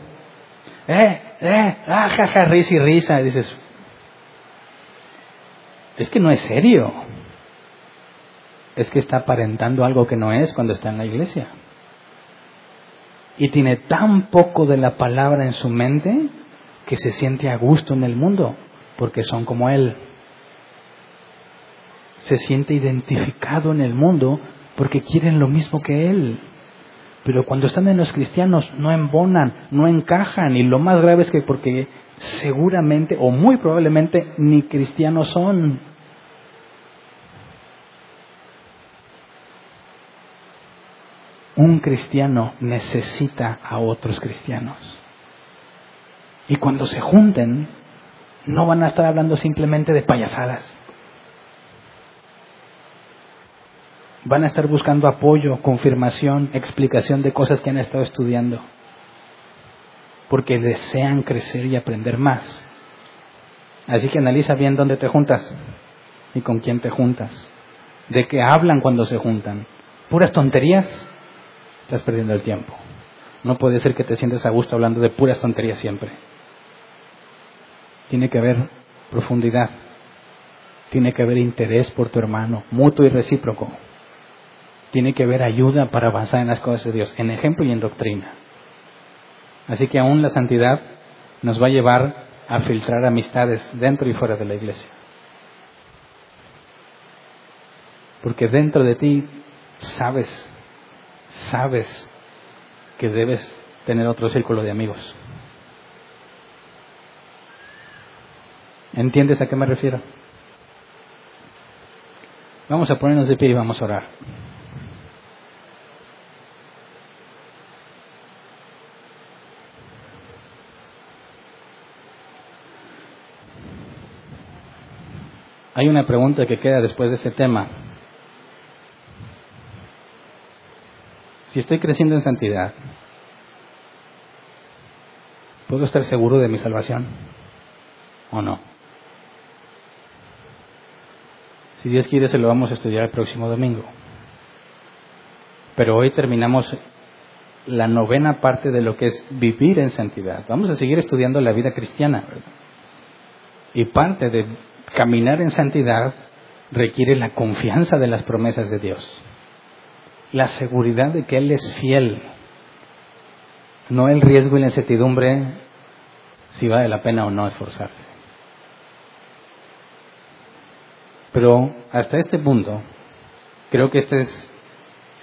¡Eh! ¡Eh! ¡Ah, jaja! Risa y risa. Y dices, es que no es serio. Es que está aparentando algo que no es cuando está en la iglesia y tiene tan poco de la palabra en su mente que se siente a gusto en el mundo, porque son como Él. Se siente identificado en el mundo porque quieren lo mismo que Él. Pero cuando están en los cristianos no embonan, no encajan y lo más grave es que porque seguramente o muy probablemente ni cristianos son. Un cristiano necesita a otros cristianos. Y cuando se junten, no van a estar hablando simplemente de payasadas. Van a estar buscando apoyo, confirmación, explicación de cosas que han estado estudiando. Porque desean crecer y aprender más. Así que analiza bien dónde te juntas y con quién te juntas. De qué hablan cuando se juntan. Puras tonterías estás perdiendo el tiempo. No puede ser que te sientes a gusto hablando de puras tonterías siempre. Tiene que haber profundidad. Tiene que haber interés por tu hermano, mutuo y recíproco. Tiene que haber ayuda para avanzar en las cosas de Dios, en ejemplo y en doctrina. Así que aún la santidad nos va a llevar a filtrar amistades dentro y fuera de la iglesia. Porque dentro de ti sabes sabes que debes tener otro círculo de amigos. ¿Entiendes a qué me refiero? Vamos a ponernos de pie y vamos a orar. Hay una pregunta que queda después de este tema. Si estoy creciendo en santidad, ¿puedo estar seguro de mi salvación o no? Si Dios quiere, se lo vamos a estudiar el próximo domingo. Pero hoy terminamos la novena parte de lo que es vivir en santidad. Vamos a seguir estudiando la vida cristiana. Y parte de caminar en santidad requiere la confianza de las promesas de Dios la seguridad de que Él es fiel, no el riesgo y la incertidumbre si vale la pena o no esforzarse. Pero hasta este punto, creo que este es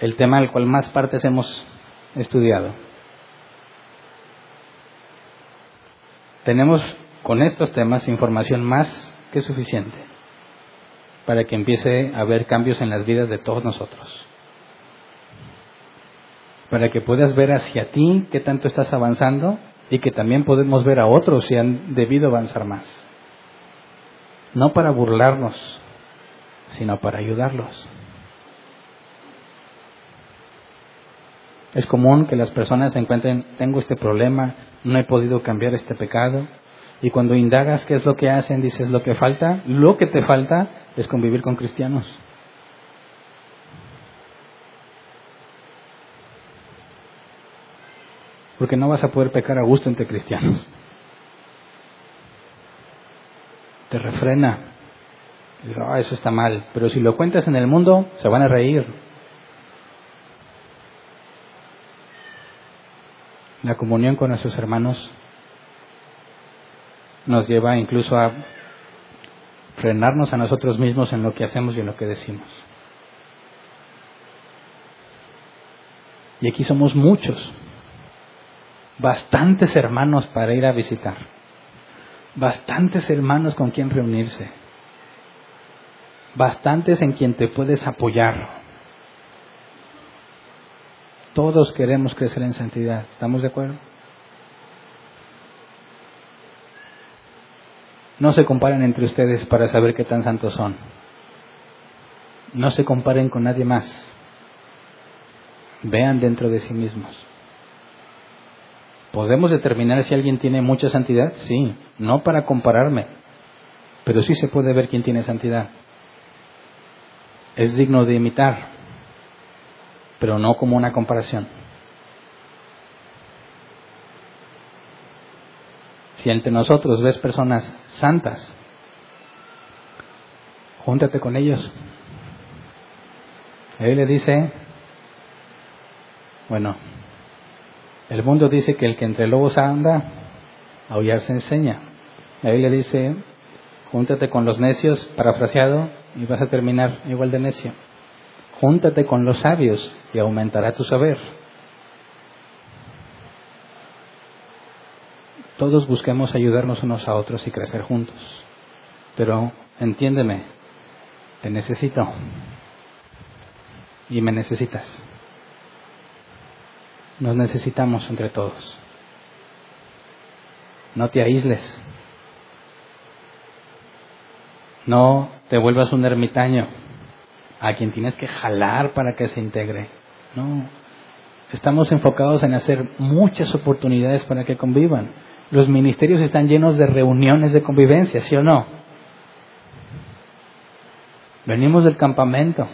el tema al cual más partes hemos estudiado. Tenemos con estos temas información más que suficiente para que empiece a haber cambios en las vidas de todos nosotros para que puedas ver hacia ti qué tanto estás avanzando y que también podemos ver a otros si han debido avanzar más. No para burlarnos, sino para ayudarlos. Es común que las personas se encuentren, tengo este problema, no he podido cambiar este pecado, y cuando indagas qué es lo que hacen, dices lo que falta, lo que te falta es convivir con cristianos. Porque no vas a poder pecar a gusto entre cristianos. Te refrena. Dices, ah, eso está mal. Pero si lo cuentas en el mundo, se van a reír. La comunión con nuestros hermanos nos lleva incluso a frenarnos a nosotros mismos en lo que hacemos y en lo que decimos. Y aquí somos muchos, bastantes hermanos para ir a visitar, bastantes hermanos con quien reunirse, bastantes en quien te puedes apoyar, todos queremos crecer en santidad. ¿Estamos de acuerdo? No se comparen entre ustedes para saber qué tan santos son. No se comparen con nadie más. Vean dentro de sí mismos. ¿Podemos determinar si alguien tiene mucha santidad? Sí, no para compararme, pero sí se puede ver quién tiene santidad. Es digno de imitar pero no como una comparación. Si entre nosotros ves personas santas, júntate con ellos. Él le dice, bueno, el mundo dice que el que entre lobos anda, aullar se enseña. Él le dice, júntate con los necios, parafraseado, y vas a terminar igual de necio. Júntate con los sabios y aumentará tu saber. Todos busquemos ayudarnos unos a otros y crecer juntos. Pero entiéndeme, te necesito y me necesitas. Nos necesitamos entre todos. No te aísles. No te vuelvas un ermitaño a quien tienes que jalar para que se integre. No. Estamos enfocados en hacer muchas oportunidades para que convivan. Los ministerios están llenos de reuniones de convivencia, ¿sí o no? Venimos del campamento.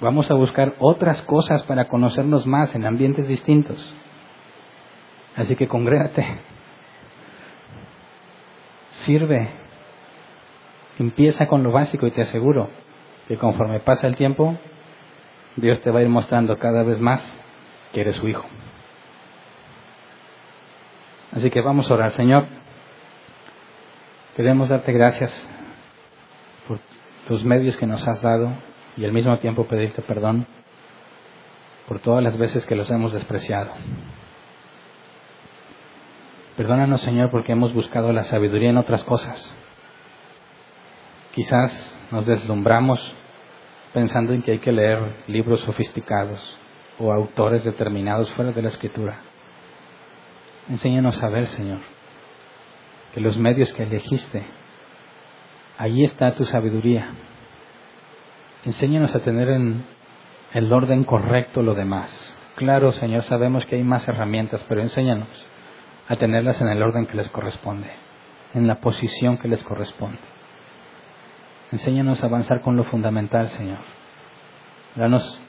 Vamos a buscar otras cosas para conocernos más en ambientes distintos. Así que congrégate. Sirve. Empieza con lo básico y te aseguro que conforme pasa el tiempo, Dios te va a ir mostrando cada vez más que eres su hijo. Así que vamos a orar, Señor. Queremos darte gracias por los medios que nos has dado y al mismo tiempo pedirte perdón por todas las veces que los hemos despreciado. Perdónanos, Señor, porque hemos buscado la sabiduría en otras cosas. Quizás nos deslumbramos pensando en que hay que leer libros sofisticados o autores determinados fuera de la escritura. Enséñanos a ver, Señor, que los medios que elegiste, allí está tu sabiduría. Enséñanos a tener en el orden correcto lo demás. Claro, Señor, sabemos que hay más herramientas, pero enséñanos a tenerlas en el orden que les corresponde, en la posición que les corresponde. Enséñanos a avanzar con lo fundamental, Señor. Danos,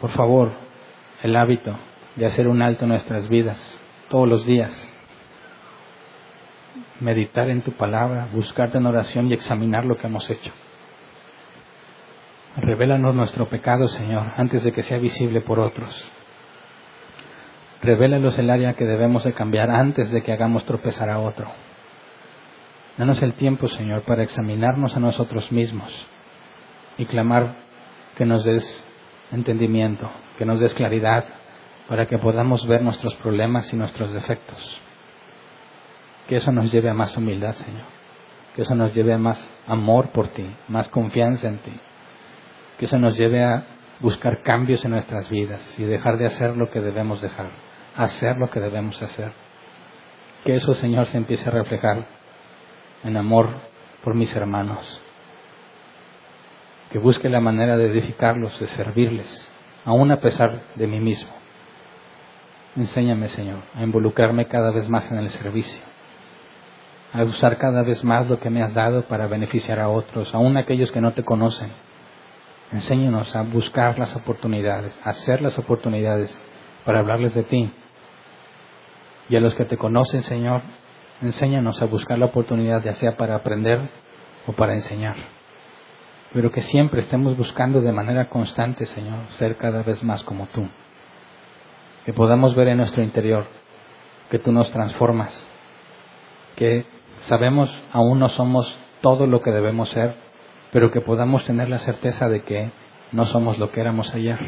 por favor, el hábito de hacer un alto en nuestras vidas todos los días. Meditar en tu palabra, buscarte en oración y examinar lo que hemos hecho. Revélanos nuestro pecado, Señor, antes de que sea visible por otros. Revélanos el área que debemos de cambiar antes de que hagamos tropezar a otro. Danos el tiempo, Señor, para examinarnos a nosotros mismos y clamar que nos des entendimiento, que nos des claridad, para que podamos ver nuestros problemas y nuestros defectos. Que eso nos lleve a más humildad, Señor. Que eso nos lleve a más amor por ti, más confianza en ti. Que eso nos lleve a buscar cambios en nuestras vidas y dejar de hacer lo que debemos dejar. hacer lo que debemos hacer. Que eso, Señor, se empiece a reflejar en amor por mis hermanos. Que busque la manera de edificarlos, de servirles, aún a pesar de mí mismo. Enséñame, Señor, a involucrarme cada vez más en el servicio, a usar cada vez más lo que me has dado para beneficiar a otros, aún aquellos que no te conocen. Enséñanos a buscar las oportunidades, a hacer las oportunidades para hablarles de ti. Y a los que te conocen, Señor, enséñanos a buscar la oportunidad, ya sea para aprender o para enseñar. Pero que siempre estemos buscando de manera constante, Señor, ser cada vez más como tú. Que podamos ver en nuestro interior que tú nos transformas, que sabemos aún no somos todo lo que debemos ser, pero que podamos tener la certeza de que no somos lo que éramos ayer.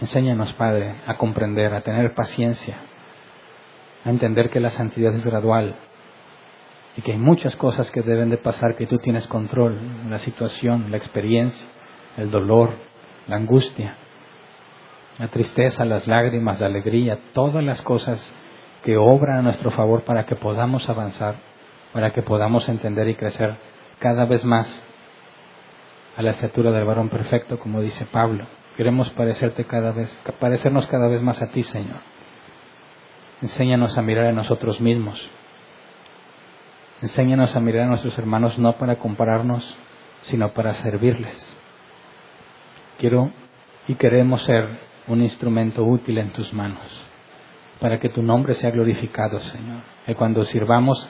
Enséñanos, Padre, a comprender, a tener paciencia, a entender que la santidad es gradual y que hay muchas cosas que deben de pasar que tú tienes control, la situación, la experiencia, el dolor, la angustia, la tristeza, las lágrimas, la alegría, todas las cosas que obran a nuestro favor para que podamos avanzar, para que podamos entender y crecer cada vez más a la estatura del varón perfecto, como dice Pablo. Queremos parecerte cada vez, parecernos cada vez más a ti, Señor. Enséñanos a mirar a nosotros mismos. Enséñanos a mirar a nuestros hermanos no para compararnos, sino para servirles. Quiero y queremos ser un instrumento útil en tus manos, para que tu nombre sea glorificado, Señor. Y cuando sirvamos,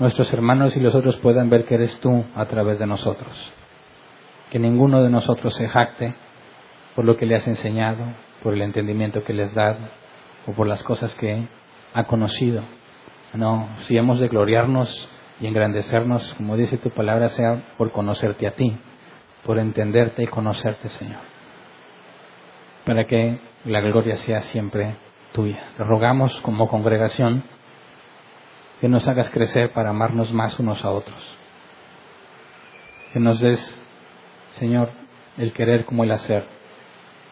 nuestros hermanos y los otros puedan ver que eres tú a través de nosotros. Que ninguno de nosotros se jacte por lo que le has enseñado, por el entendimiento que le has dado o por las cosas que ha conocido. No, si hemos de gloriarnos y engrandecernos, como dice tu palabra, sea por conocerte a ti, por entenderte y conocerte, Señor, para que la gloria sea siempre tuya. Te rogamos como congregación que nos hagas crecer para amarnos más unos a otros. Que nos des, Señor, el querer como el hacer,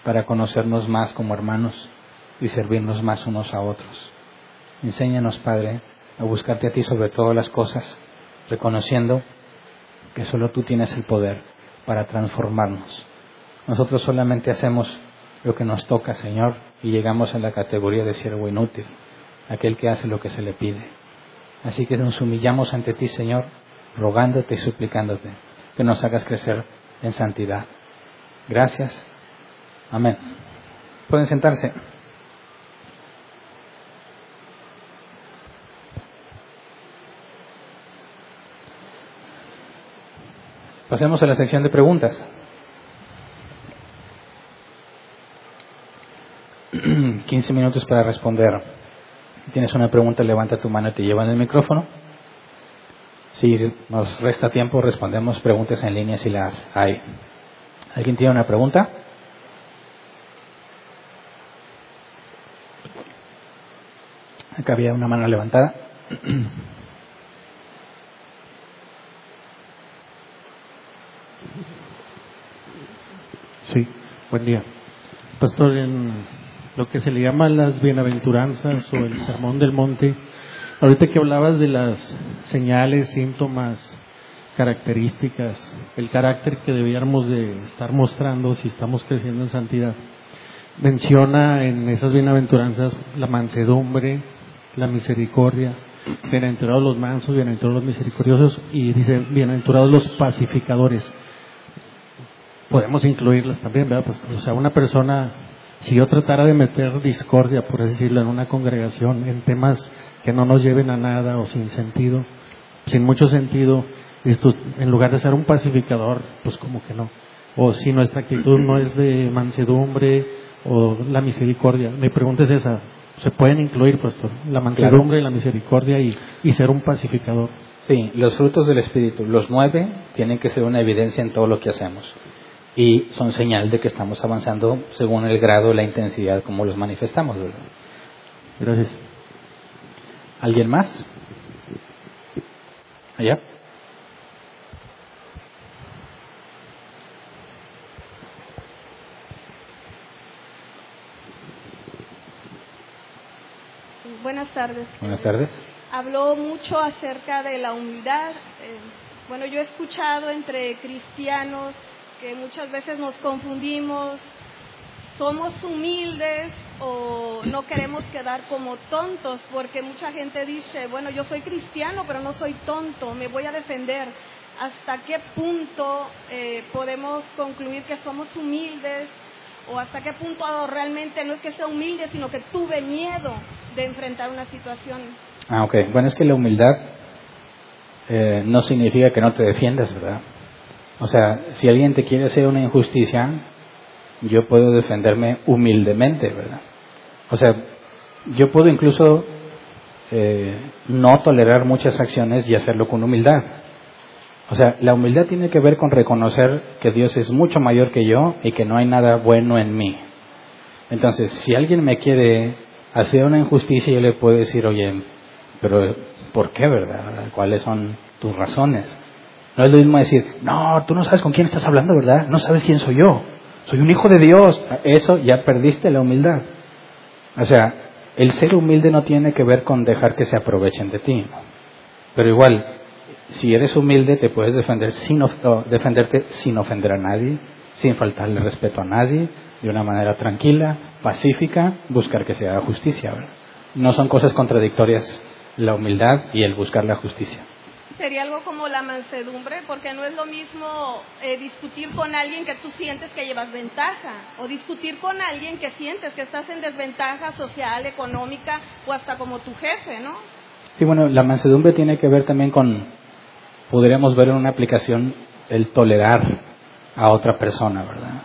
para conocernos más como hermanos y servirnos más unos a otros. Enséñanos, Padre, a buscarte a ti sobre todas las cosas, reconociendo que solo tú tienes el poder para transformarnos. Nosotros solamente hacemos lo que nos toca, Señor, y llegamos a la categoría de siervo inútil, aquel que hace lo que se le pide. Así que nos humillamos ante ti, Señor, rogándote y suplicándote que nos hagas crecer en santidad. Gracias. Amén. Pueden sentarse. Pasemos a la sección de preguntas. (clears throat) Quince minutos para responder. Si tienes una pregunta, levanta tu mano y te llevan el micrófono. Si nos resta tiempo, respondemos preguntas en línea si las hay. ¿Alguien tiene una pregunta? Acá había una mano levantada. Sí, buen día. Pastor, en lo que se le llama las bienaventuranzas o el sermón del monte, ahorita que hablabas de las señales, síntomas, características, el carácter que debiéramos de estar mostrando si estamos creciendo en santidad, menciona en esas bienaventuranzas la mansedumbre, la misericordia, bienaventurados los mansos, bienaventurados los misericordiosos y dice bienaventurados los pacificadores podemos incluirlas también, ¿verdad? Pues, o sea, una persona, si yo tratara de meter discordia, por decirlo, en una congregación, en temas que no nos lleven a nada o sin sentido, sin mucho sentido, en lugar de ser un pacificador, pues como que no. O si nuestra actitud no es de mansedumbre o la misericordia. Mi pregunta es esa, ¿se pueden incluir, pastor? La mansedumbre y la misericordia y, y ser un pacificador. Sí, los frutos del Espíritu, los nueve, tienen que ser una evidencia en todo lo que hacemos y son señal de que estamos avanzando según el grado, la intensidad como los manifestamos. Gracias. ¿Alguien más? ¿Allá? Buenas tardes. Buenas tardes. Habló mucho acerca de la humildad. Eh, bueno, yo he escuchado entre cristianos que muchas veces nos confundimos, somos humildes o no queremos quedar como tontos, porque mucha gente dice, bueno, yo soy cristiano, pero no soy tonto, me voy a defender. ¿Hasta qué punto eh, podemos concluir que somos humildes? ¿O hasta qué punto realmente no es que sea humilde, sino que tuve miedo de enfrentar una situación? Ah, ok. Bueno, es que la humildad eh, no significa que no te defiendas, ¿verdad? O sea, si alguien te quiere hacer una injusticia, yo puedo defenderme humildemente, ¿verdad? O sea, yo puedo incluso eh, no tolerar muchas acciones y hacerlo con humildad. O sea, la humildad tiene que ver con reconocer que Dios es mucho mayor que yo y que no hay nada bueno en mí. Entonces, si alguien me quiere hacer una injusticia, yo le puedo decir, oye, pero ¿por qué, verdad? ¿Cuáles son tus razones? No es lo mismo decir, no, tú no sabes con quién estás hablando, ¿verdad? No sabes quién soy yo. Soy un hijo de Dios. Eso ya perdiste la humildad. O sea, el ser humilde no tiene que ver con dejar que se aprovechen de ti. Pero igual, si eres humilde, te puedes defender sin, defenderte sin ofender a nadie, sin faltarle respeto a nadie, de una manera tranquila, pacífica, buscar que se haga justicia. No son cosas contradictorias la humildad y el buscar la justicia. Sería algo como la mansedumbre, porque no es lo mismo eh, discutir con alguien que tú sientes que llevas ventaja, o discutir con alguien que sientes que estás en desventaja social, económica, o hasta como tu jefe, ¿no? Sí, bueno, la mansedumbre tiene que ver también con, podríamos ver en una aplicación, el tolerar a otra persona, ¿verdad?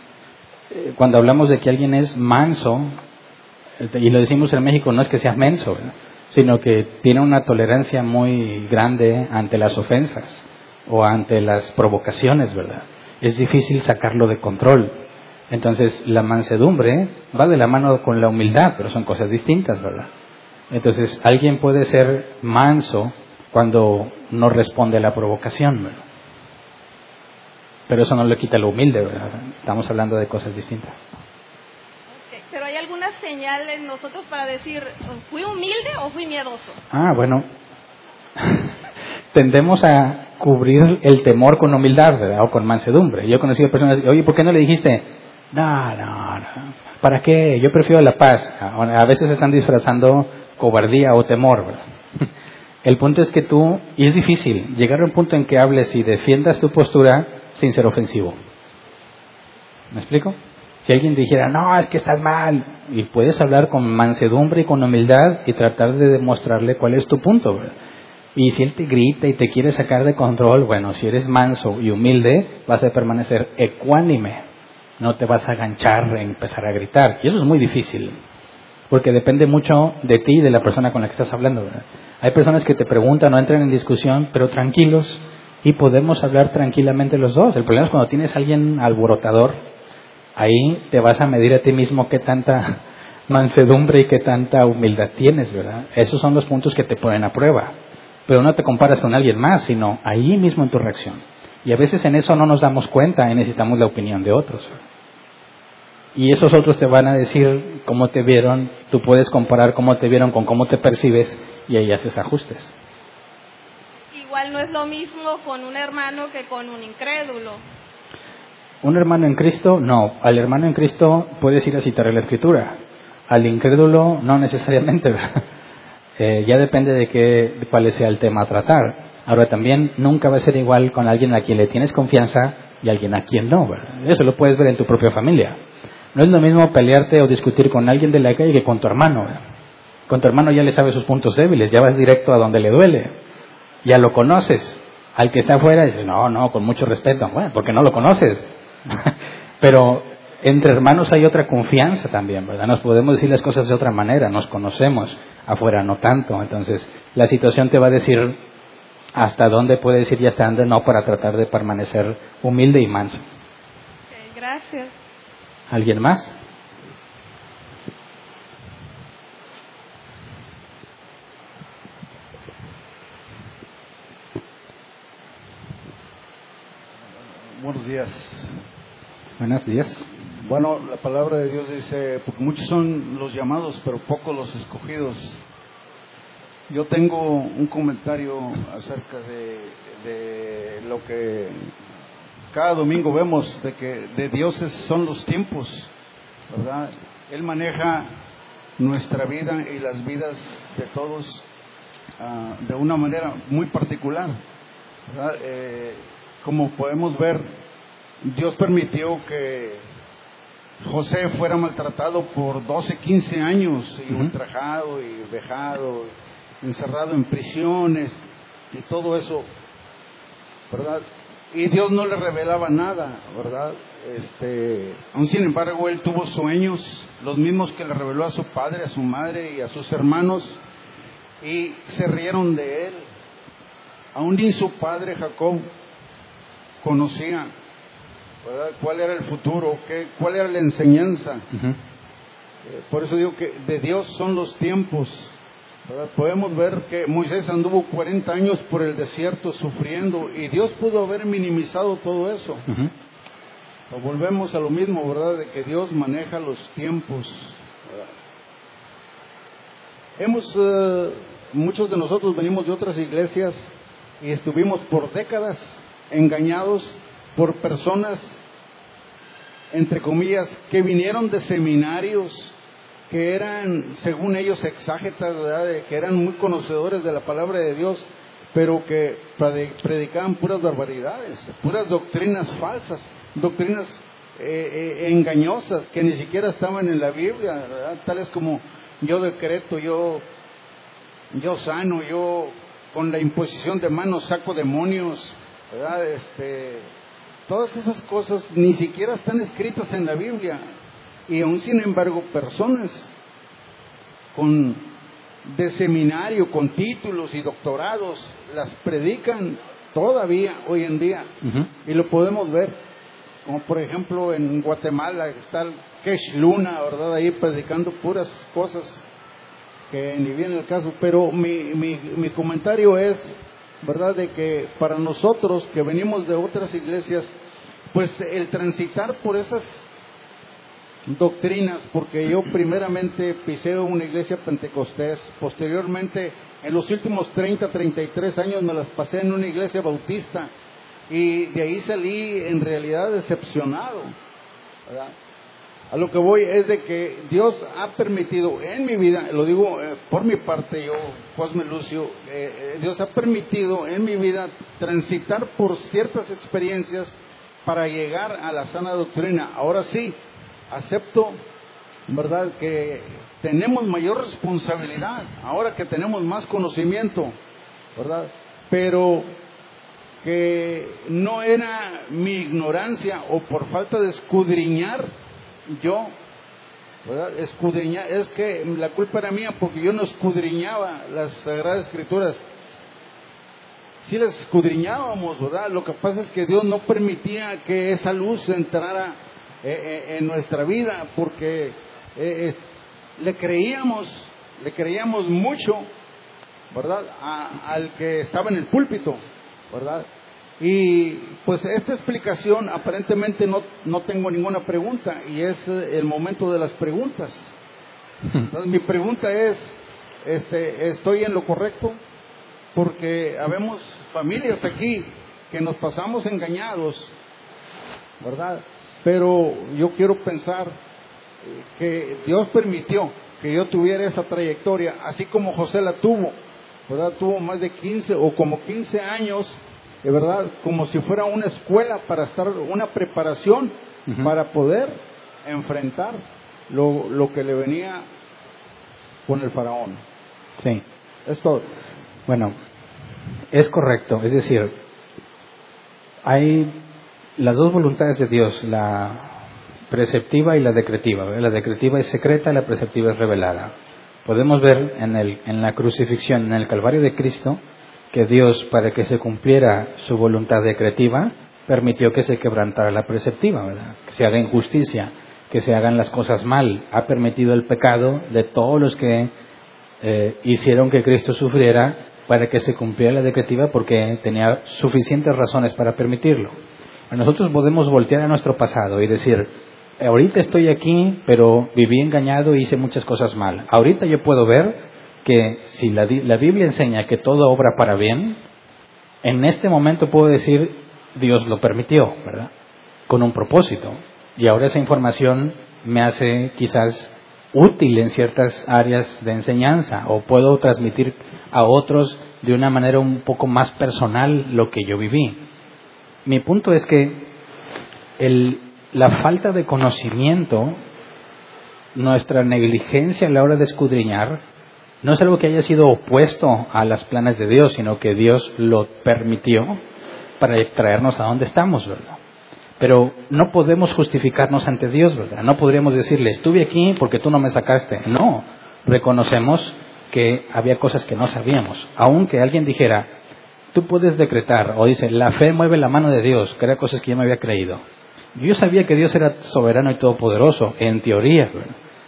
Eh, cuando hablamos de que alguien es manso, y lo decimos en México, no es que sea menso, ¿verdad? Sino que tiene una tolerancia muy grande ante las ofensas o ante las provocaciones, ¿verdad? Es difícil sacarlo de control. Entonces, la mansedumbre va de la mano con la humildad, pero son cosas distintas, ¿verdad? Entonces, alguien puede ser manso cuando no responde a la provocación, ¿verdad? Pero eso no le quita lo humilde, ¿verdad? Estamos hablando de cosas distintas pero hay señal en nosotros para decir, ¿fui humilde o fui miedoso? Ah, bueno. (laughs) Tendemos a cubrir el temor con humildad, ¿verdad? O con mansedumbre. Yo he conocido personas, oye, ¿por qué no le dijiste? No, no, no. ¿Para qué? Yo prefiero la paz. A veces están disfrazando cobardía o temor, ¿verdad? (laughs) El punto es que tú, y es difícil, llegar a un punto en que hables y defiendas tu postura sin ser ofensivo. ¿Me explico? Si alguien dijera, no, es que estás mal, y puedes hablar con mansedumbre y con humildad y tratar de demostrarle cuál es tu punto. Y si él te grita y te quiere sacar de control, bueno, si eres manso y humilde, vas a permanecer ecuánime. No te vas a aganchar empezar a gritar. Y eso es muy difícil, porque depende mucho de ti y de la persona con la que estás hablando. Hay personas que te preguntan o entran en discusión, pero tranquilos, y podemos hablar tranquilamente los dos. El problema es cuando tienes a alguien alborotador ahí te vas a medir a ti mismo qué tanta mansedumbre y qué tanta humildad tienes, ¿verdad? Esos son los puntos que te ponen a prueba. Pero no te comparas con alguien más, sino ahí mismo en tu reacción. Y a veces en eso no nos damos cuenta y necesitamos la opinión de otros. Y esos otros te van a decir cómo te vieron, tú puedes comparar cómo te vieron con cómo te percibes y ahí haces ajustes. Igual no es lo mismo con un hermano que con un incrédulo. Un hermano en Cristo, no. Al hermano en Cristo puedes ir a citar la Escritura. Al incrédulo, no necesariamente. (laughs) Eh, ya depende de, qué, cuál sea el tema a tratar. Ahora también nunca va a ser igual con alguien a quien le tienes confianza y alguien a quien no. Eso lo puedes ver en tu propia familia. No es lo mismo pelearte o discutir con alguien de la calle que con tu hermano. Con tu hermano ya le sabes sus puntos débiles, ya vas directo a donde le duele. Ya lo conoces. Al que está afuera dices, no, no, con mucho respeto. Bueno, porque no lo conoces. (laughs) Pero entre hermanos hay otra confianza también, ¿verdad? Nos podemos decir las cosas de otra manera, nos conocemos, afuera no tanto. Entonces, la situación te va a decir hasta dónde puedes ir y hasta dónde no para tratar de permanecer humilde y manso. gracias. ¿Alguien más? Buenos días. Buenos días. Bueno, la palabra de Dios dice, porque muchos son los llamados, pero pocos los escogidos. Yo tengo un comentario acerca de, lo que cada domingo vemos, de que de dioses son los tiempos, ¿verdad? Él maneja nuestra vida y las vidas de todos ah, de una manera muy particular. Eh, como podemos ver, Dios permitió que José fuera maltratado por 12, 15 años y ultrajado y vejado, encerrado en prisiones y todo eso, ¿verdad? Y Dios no le revelaba nada, ¿verdad? Este, aún sin embargo, él tuvo sueños, los mismos que le reveló a su padre, a su madre y a sus hermanos, y se rieron de él. Aún ni su padre Jacob conocía cuál era el futuro, qué, cuál era la enseñanza. Eh, por eso digo que de Dios son los tiempos. Podemos ver que Moisés anduvo 40 años por el desierto sufriendo y Dios pudo haber minimizado todo eso. volvemos a lo mismo, ¿verdad? De que Dios maneja los tiempos. Hemos, eh, muchos de nosotros venimos de otras iglesias y estuvimos por décadas engañados por personas, entre comillas, que vinieron de seminarios, que eran, según ellos, exágetas, que eran muy conocedores de la palabra de Dios, pero que predicaban puras barbaridades, puras doctrinas falsas, doctrinas eh, eh, engañosas que ni siquiera estaban en la Biblia, tales como yo decreto, yo, yo sano, yo con la imposición de manos saco demonios. Este, todas esas cosas ni siquiera están escritas en la Biblia. Y aún sin embargo, personas con de seminario, con títulos y doctorados, las predican todavía hoy en día. Y lo podemos ver. Como por ejemplo en Guatemala está el Kesh Luna, ¿verdad? Ahí predicando puras cosas que ni viene el caso. Pero mi, mi, mi comentario es ¿verdad? De que para nosotros que venimos de otras iglesias, pues el transitar por esas doctrinas, porque yo primeramente pisé una iglesia pentecostés, posteriormente en los últimos 30, 33 años me las pasé en una iglesia bautista y de ahí salí en realidad decepcionado. ¿verdad? A lo que voy es de que Dios ha permitido en mi vida, lo digo eh, por mi parte, yo, Cosme Lucio, eh, eh, Dios ha permitido en mi vida transitar por ciertas experiencias para llegar a la sana doctrina. Ahora sí, acepto, ¿verdad?, que tenemos mayor responsabilidad, ahora que tenemos más conocimiento, ¿verdad? Pero que no era mi ignorancia o por falta de escudriñar yo, ¿verdad? Escudriñar, es que la culpa era mía porque yo no escudriñaba las Sagradas Escrituras. Sí las escudriñábamos, ¿verdad? Lo que pasa es que Dios no permitía que esa luz entrara eh, eh, en nuestra vida porque eh, le creíamos, le creíamos mucho, ¿verdad? al que estaba en el púlpito, ¿verdad? Y pues esta explicación aparentemente no, no tengo ninguna pregunta y es eh, el momento de las preguntas. (laughs) Entonces mi pregunta es, este, ¿estoy en lo correcto? Porque habemos familias aquí que nos pasamos engañados, ¿verdad? Pero yo quiero pensar eh, que Dios permitió que yo tuviera esa trayectoria, así como José la tuvo, ¿verdad? Tuvo más de 15 o como 15 años de verdad, como si fuera una escuela para estar, una preparación para poder enfrentar lo, lo, que le venía con el faraón. Sí. Es todo. Bueno, es correcto. Es decir, hay las dos voluntades de Dios, la preceptiva y la decretiva. La decretiva es secreta y la preceptiva es revelada. Podemos ver en, el, en la crucifixión, en el Calvario de Cristo, que Dios, para que se cumpliera su voluntad decretiva, permitió que se quebrantara la preceptiva, ¿verdad? que se haga injusticia, que se hagan las cosas mal. Ha permitido el pecado de todos los que eh, hicieron que Cristo sufriera para que se cumpliera la decretiva porque tenía suficientes razones para permitirlo. Nosotros podemos voltear a nuestro pasado y decir, ahorita estoy aquí, pero viví engañado y hice muchas cosas mal. Ahorita yo puedo ver que si la, la Biblia enseña que todo obra para bien, en este momento puedo decir, Dios lo permitió, ¿verdad? Con un propósito. Y ahora esa información me hace quizás útil en ciertas áreas de enseñanza o puedo transmitir a otros de una manera un poco más personal lo que yo viví. Mi punto es que el, la falta de conocimiento, nuestra negligencia a la hora de escudriñar, no es algo que haya sido opuesto a las planes de Dios, sino que Dios lo permitió para traernos a donde estamos, ¿verdad? Pero no podemos justificarnos ante Dios, ¿verdad? No podríamos decirle, estuve aquí porque tú no me sacaste. No, reconocemos que había cosas que no sabíamos. Aunque alguien dijera, tú puedes decretar, o dice, la fe mueve la mano de Dios, que cosas que yo me había creído. Yo sabía que Dios era soberano y todopoderoso, en teoría,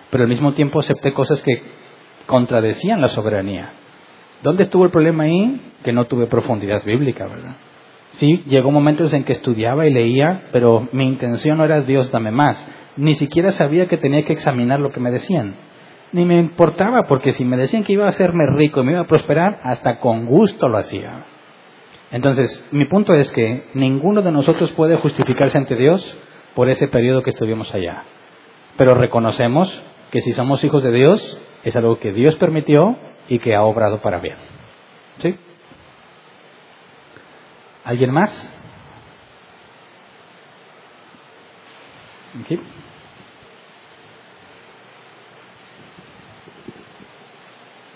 pero al mismo tiempo acepté cosas que contradecían la soberanía. ¿Dónde estuvo el problema ahí? Que no tuve profundidad bíblica, ¿verdad? Sí, llegó momentos en que estudiaba y leía, pero mi intención no era Dios dame más. Ni siquiera sabía que tenía que examinar lo que me decían. Ni me importaba, porque si me decían que iba a hacerme rico y me iba a prosperar, hasta con gusto lo hacía. Entonces, mi punto es que ninguno de nosotros puede justificarse ante Dios por ese periodo que estuvimos allá. Pero reconocemos que si somos hijos de Dios, es algo que Dios permitió y que ha obrado para bien. ¿Sí? ¿Alguien más?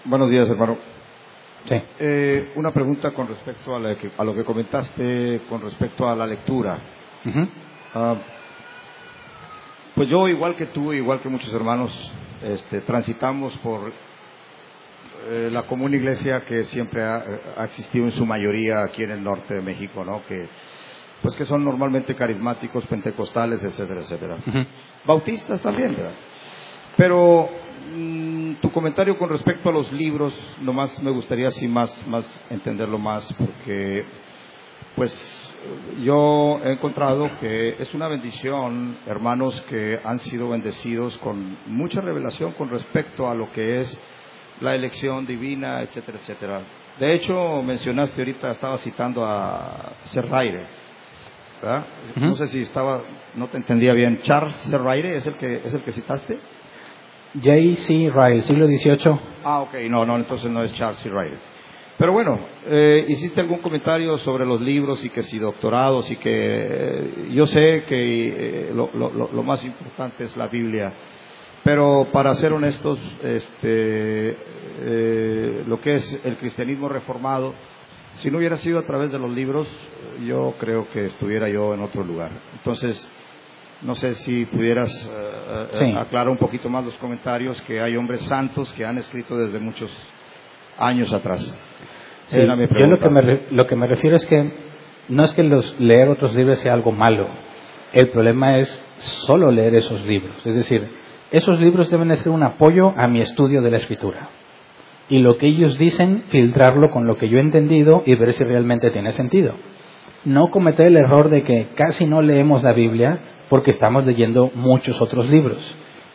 Buenos días, hermano. Sí. Eh, una pregunta con respecto a, lo que comentaste con respecto a la lectura. Ah, pues yo, igual que tú, igual que muchos hermanos, este, transitamos por eh, la común iglesia que siempre ha, existido en su mayoría aquí en el norte de México, ¿no? Que, pues que son normalmente carismáticos, pentecostales, etcétera, etcétera. Bautistas también, ¿verdad? Pero mm, tu comentario con respecto a los libros, nomás me gustaría así más, más entenderlo más, porque pues yo he encontrado que es una bendición, hermanos, que han sido bendecidos con mucha revelación con respecto a lo que es la elección divina, etcétera, etcétera. De hecho, mencionaste ahorita, estaba citando a Serraire, ¿verdad? No sé si estaba, no te entendía bien. Charles Serraire es el que es el que citaste. J.C. Ryle, siglo XVIII. Ah, ok, no, no, entonces no es Charles C. Pero bueno, eh, hiciste algún comentario sobre los libros y que si doctorados y que eh, yo sé que eh, lo, lo, lo, más importante es la Biblia pero para ser honestos, este, eh, lo que es el cristianismo reformado, si no hubiera sido a través de los libros, yo creo que estuviera yo en otro lugar. Entonces, no sé si pudieras aclarar un poquito más los comentarios, que hay hombres santos que han escrito desde muchos años atrás. yo lo que, me, lo que me refiero es que no es que los, leer otros libros sea algo malo. El problema es solo leer esos libros. Es decir, esos libros deben ser un apoyo a mi estudio de la escritura. Y lo que ellos dicen, filtrarlo con lo que yo he entendido y ver si realmente tiene sentido. No cometer el error de que casi no leemos la Biblia porque estamos leyendo muchos otros libros.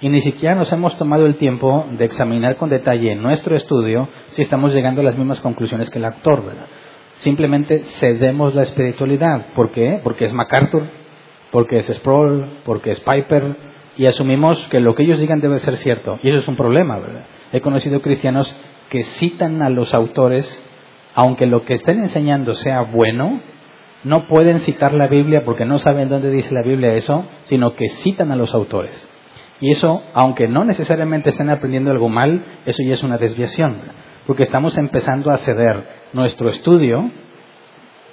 Y ni siquiera nos hemos tomado el tiempo de examinar con detalle en nuestro estudio si estamos llegando a las mismas conclusiones que el actor, Simplemente cedemos la espiritualidad. ¿Por qué? Porque es MacArthur, porque es Sproul, porque es Piper, y asumimos que lo que ellos digan debe ser cierto. Y eso es un problema, ¿verdad? He conocido cristianos que citan a los autores, aunque lo que estén enseñando sea bueno, no pueden citar la Biblia porque no saben dónde dice la Biblia eso, sino que citan a los autores. Y eso, aunque no necesariamente estén aprendiendo algo mal, eso ya es una desviación, porque estamos empezando a ceder nuestro estudio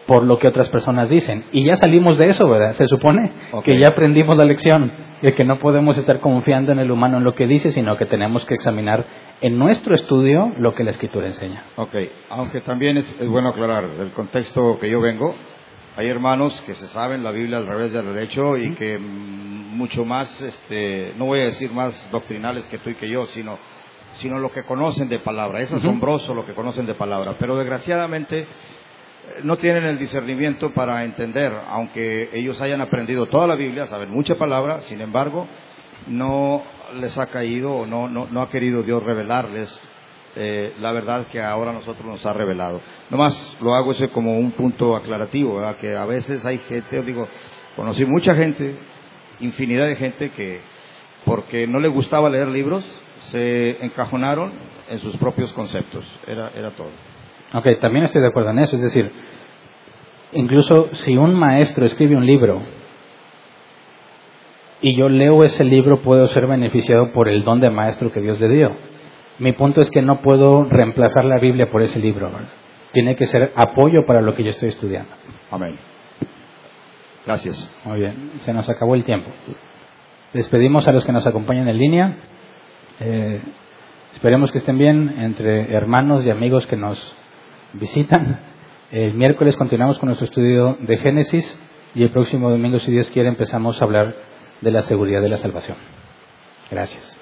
por lo que otras personas dicen. Y ya salimos de eso, ¿verdad? Se supone que ya aprendimos la lección de que no podemos estar confiando en el humano en lo que dice, sino que tenemos que examinar en nuestro estudio lo que la escritura enseña. Ok, aunque también es, bueno aclarar el contexto que yo vengo. Hay hermanos que se saben la Biblia al revés del derecho y que mucho más, este, no voy a decir más doctrinales que tú y que yo, sino, sino lo que conocen de palabra. Es asombroso lo que conocen de palabra. Pero desgraciadamente no tienen el discernimiento para entender, aunque ellos hayan aprendido toda la Biblia, saben mucha palabra, sin embargo, no les ha caído o no, no, no ha querido Dios revelarles eh, la verdad que ahora nosotros nos ha revelado. Nomás lo hago ese como un punto aclarativo, que a veces hay gente, digo, conocí mucha gente, infinidad de gente que porque no le gustaba leer libros, se encajonaron en sus propios conceptos. Era, era todo. Ok, también estoy de acuerdo en eso. Es decir, incluso si un maestro escribe un libro y yo leo ese libro, puedo ser beneficiado por el don de maestro que Dios le dio. Mi punto es que no puedo reemplazar la Biblia por ese libro. Tiene que ser apoyo para lo que yo estoy estudiando. Amén. Gracias. Muy bien, se nos acabó el tiempo. Despedimos a los que nos acompañan en línea. Eh, esperemos que estén bien entre hermanos y amigos que nos visitan. El miércoles continuamos con nuestro estudio de Génesis y el próximo domingo, si Dios quiere, empezamos a hablar de la seguridad de la salvación. Gracias.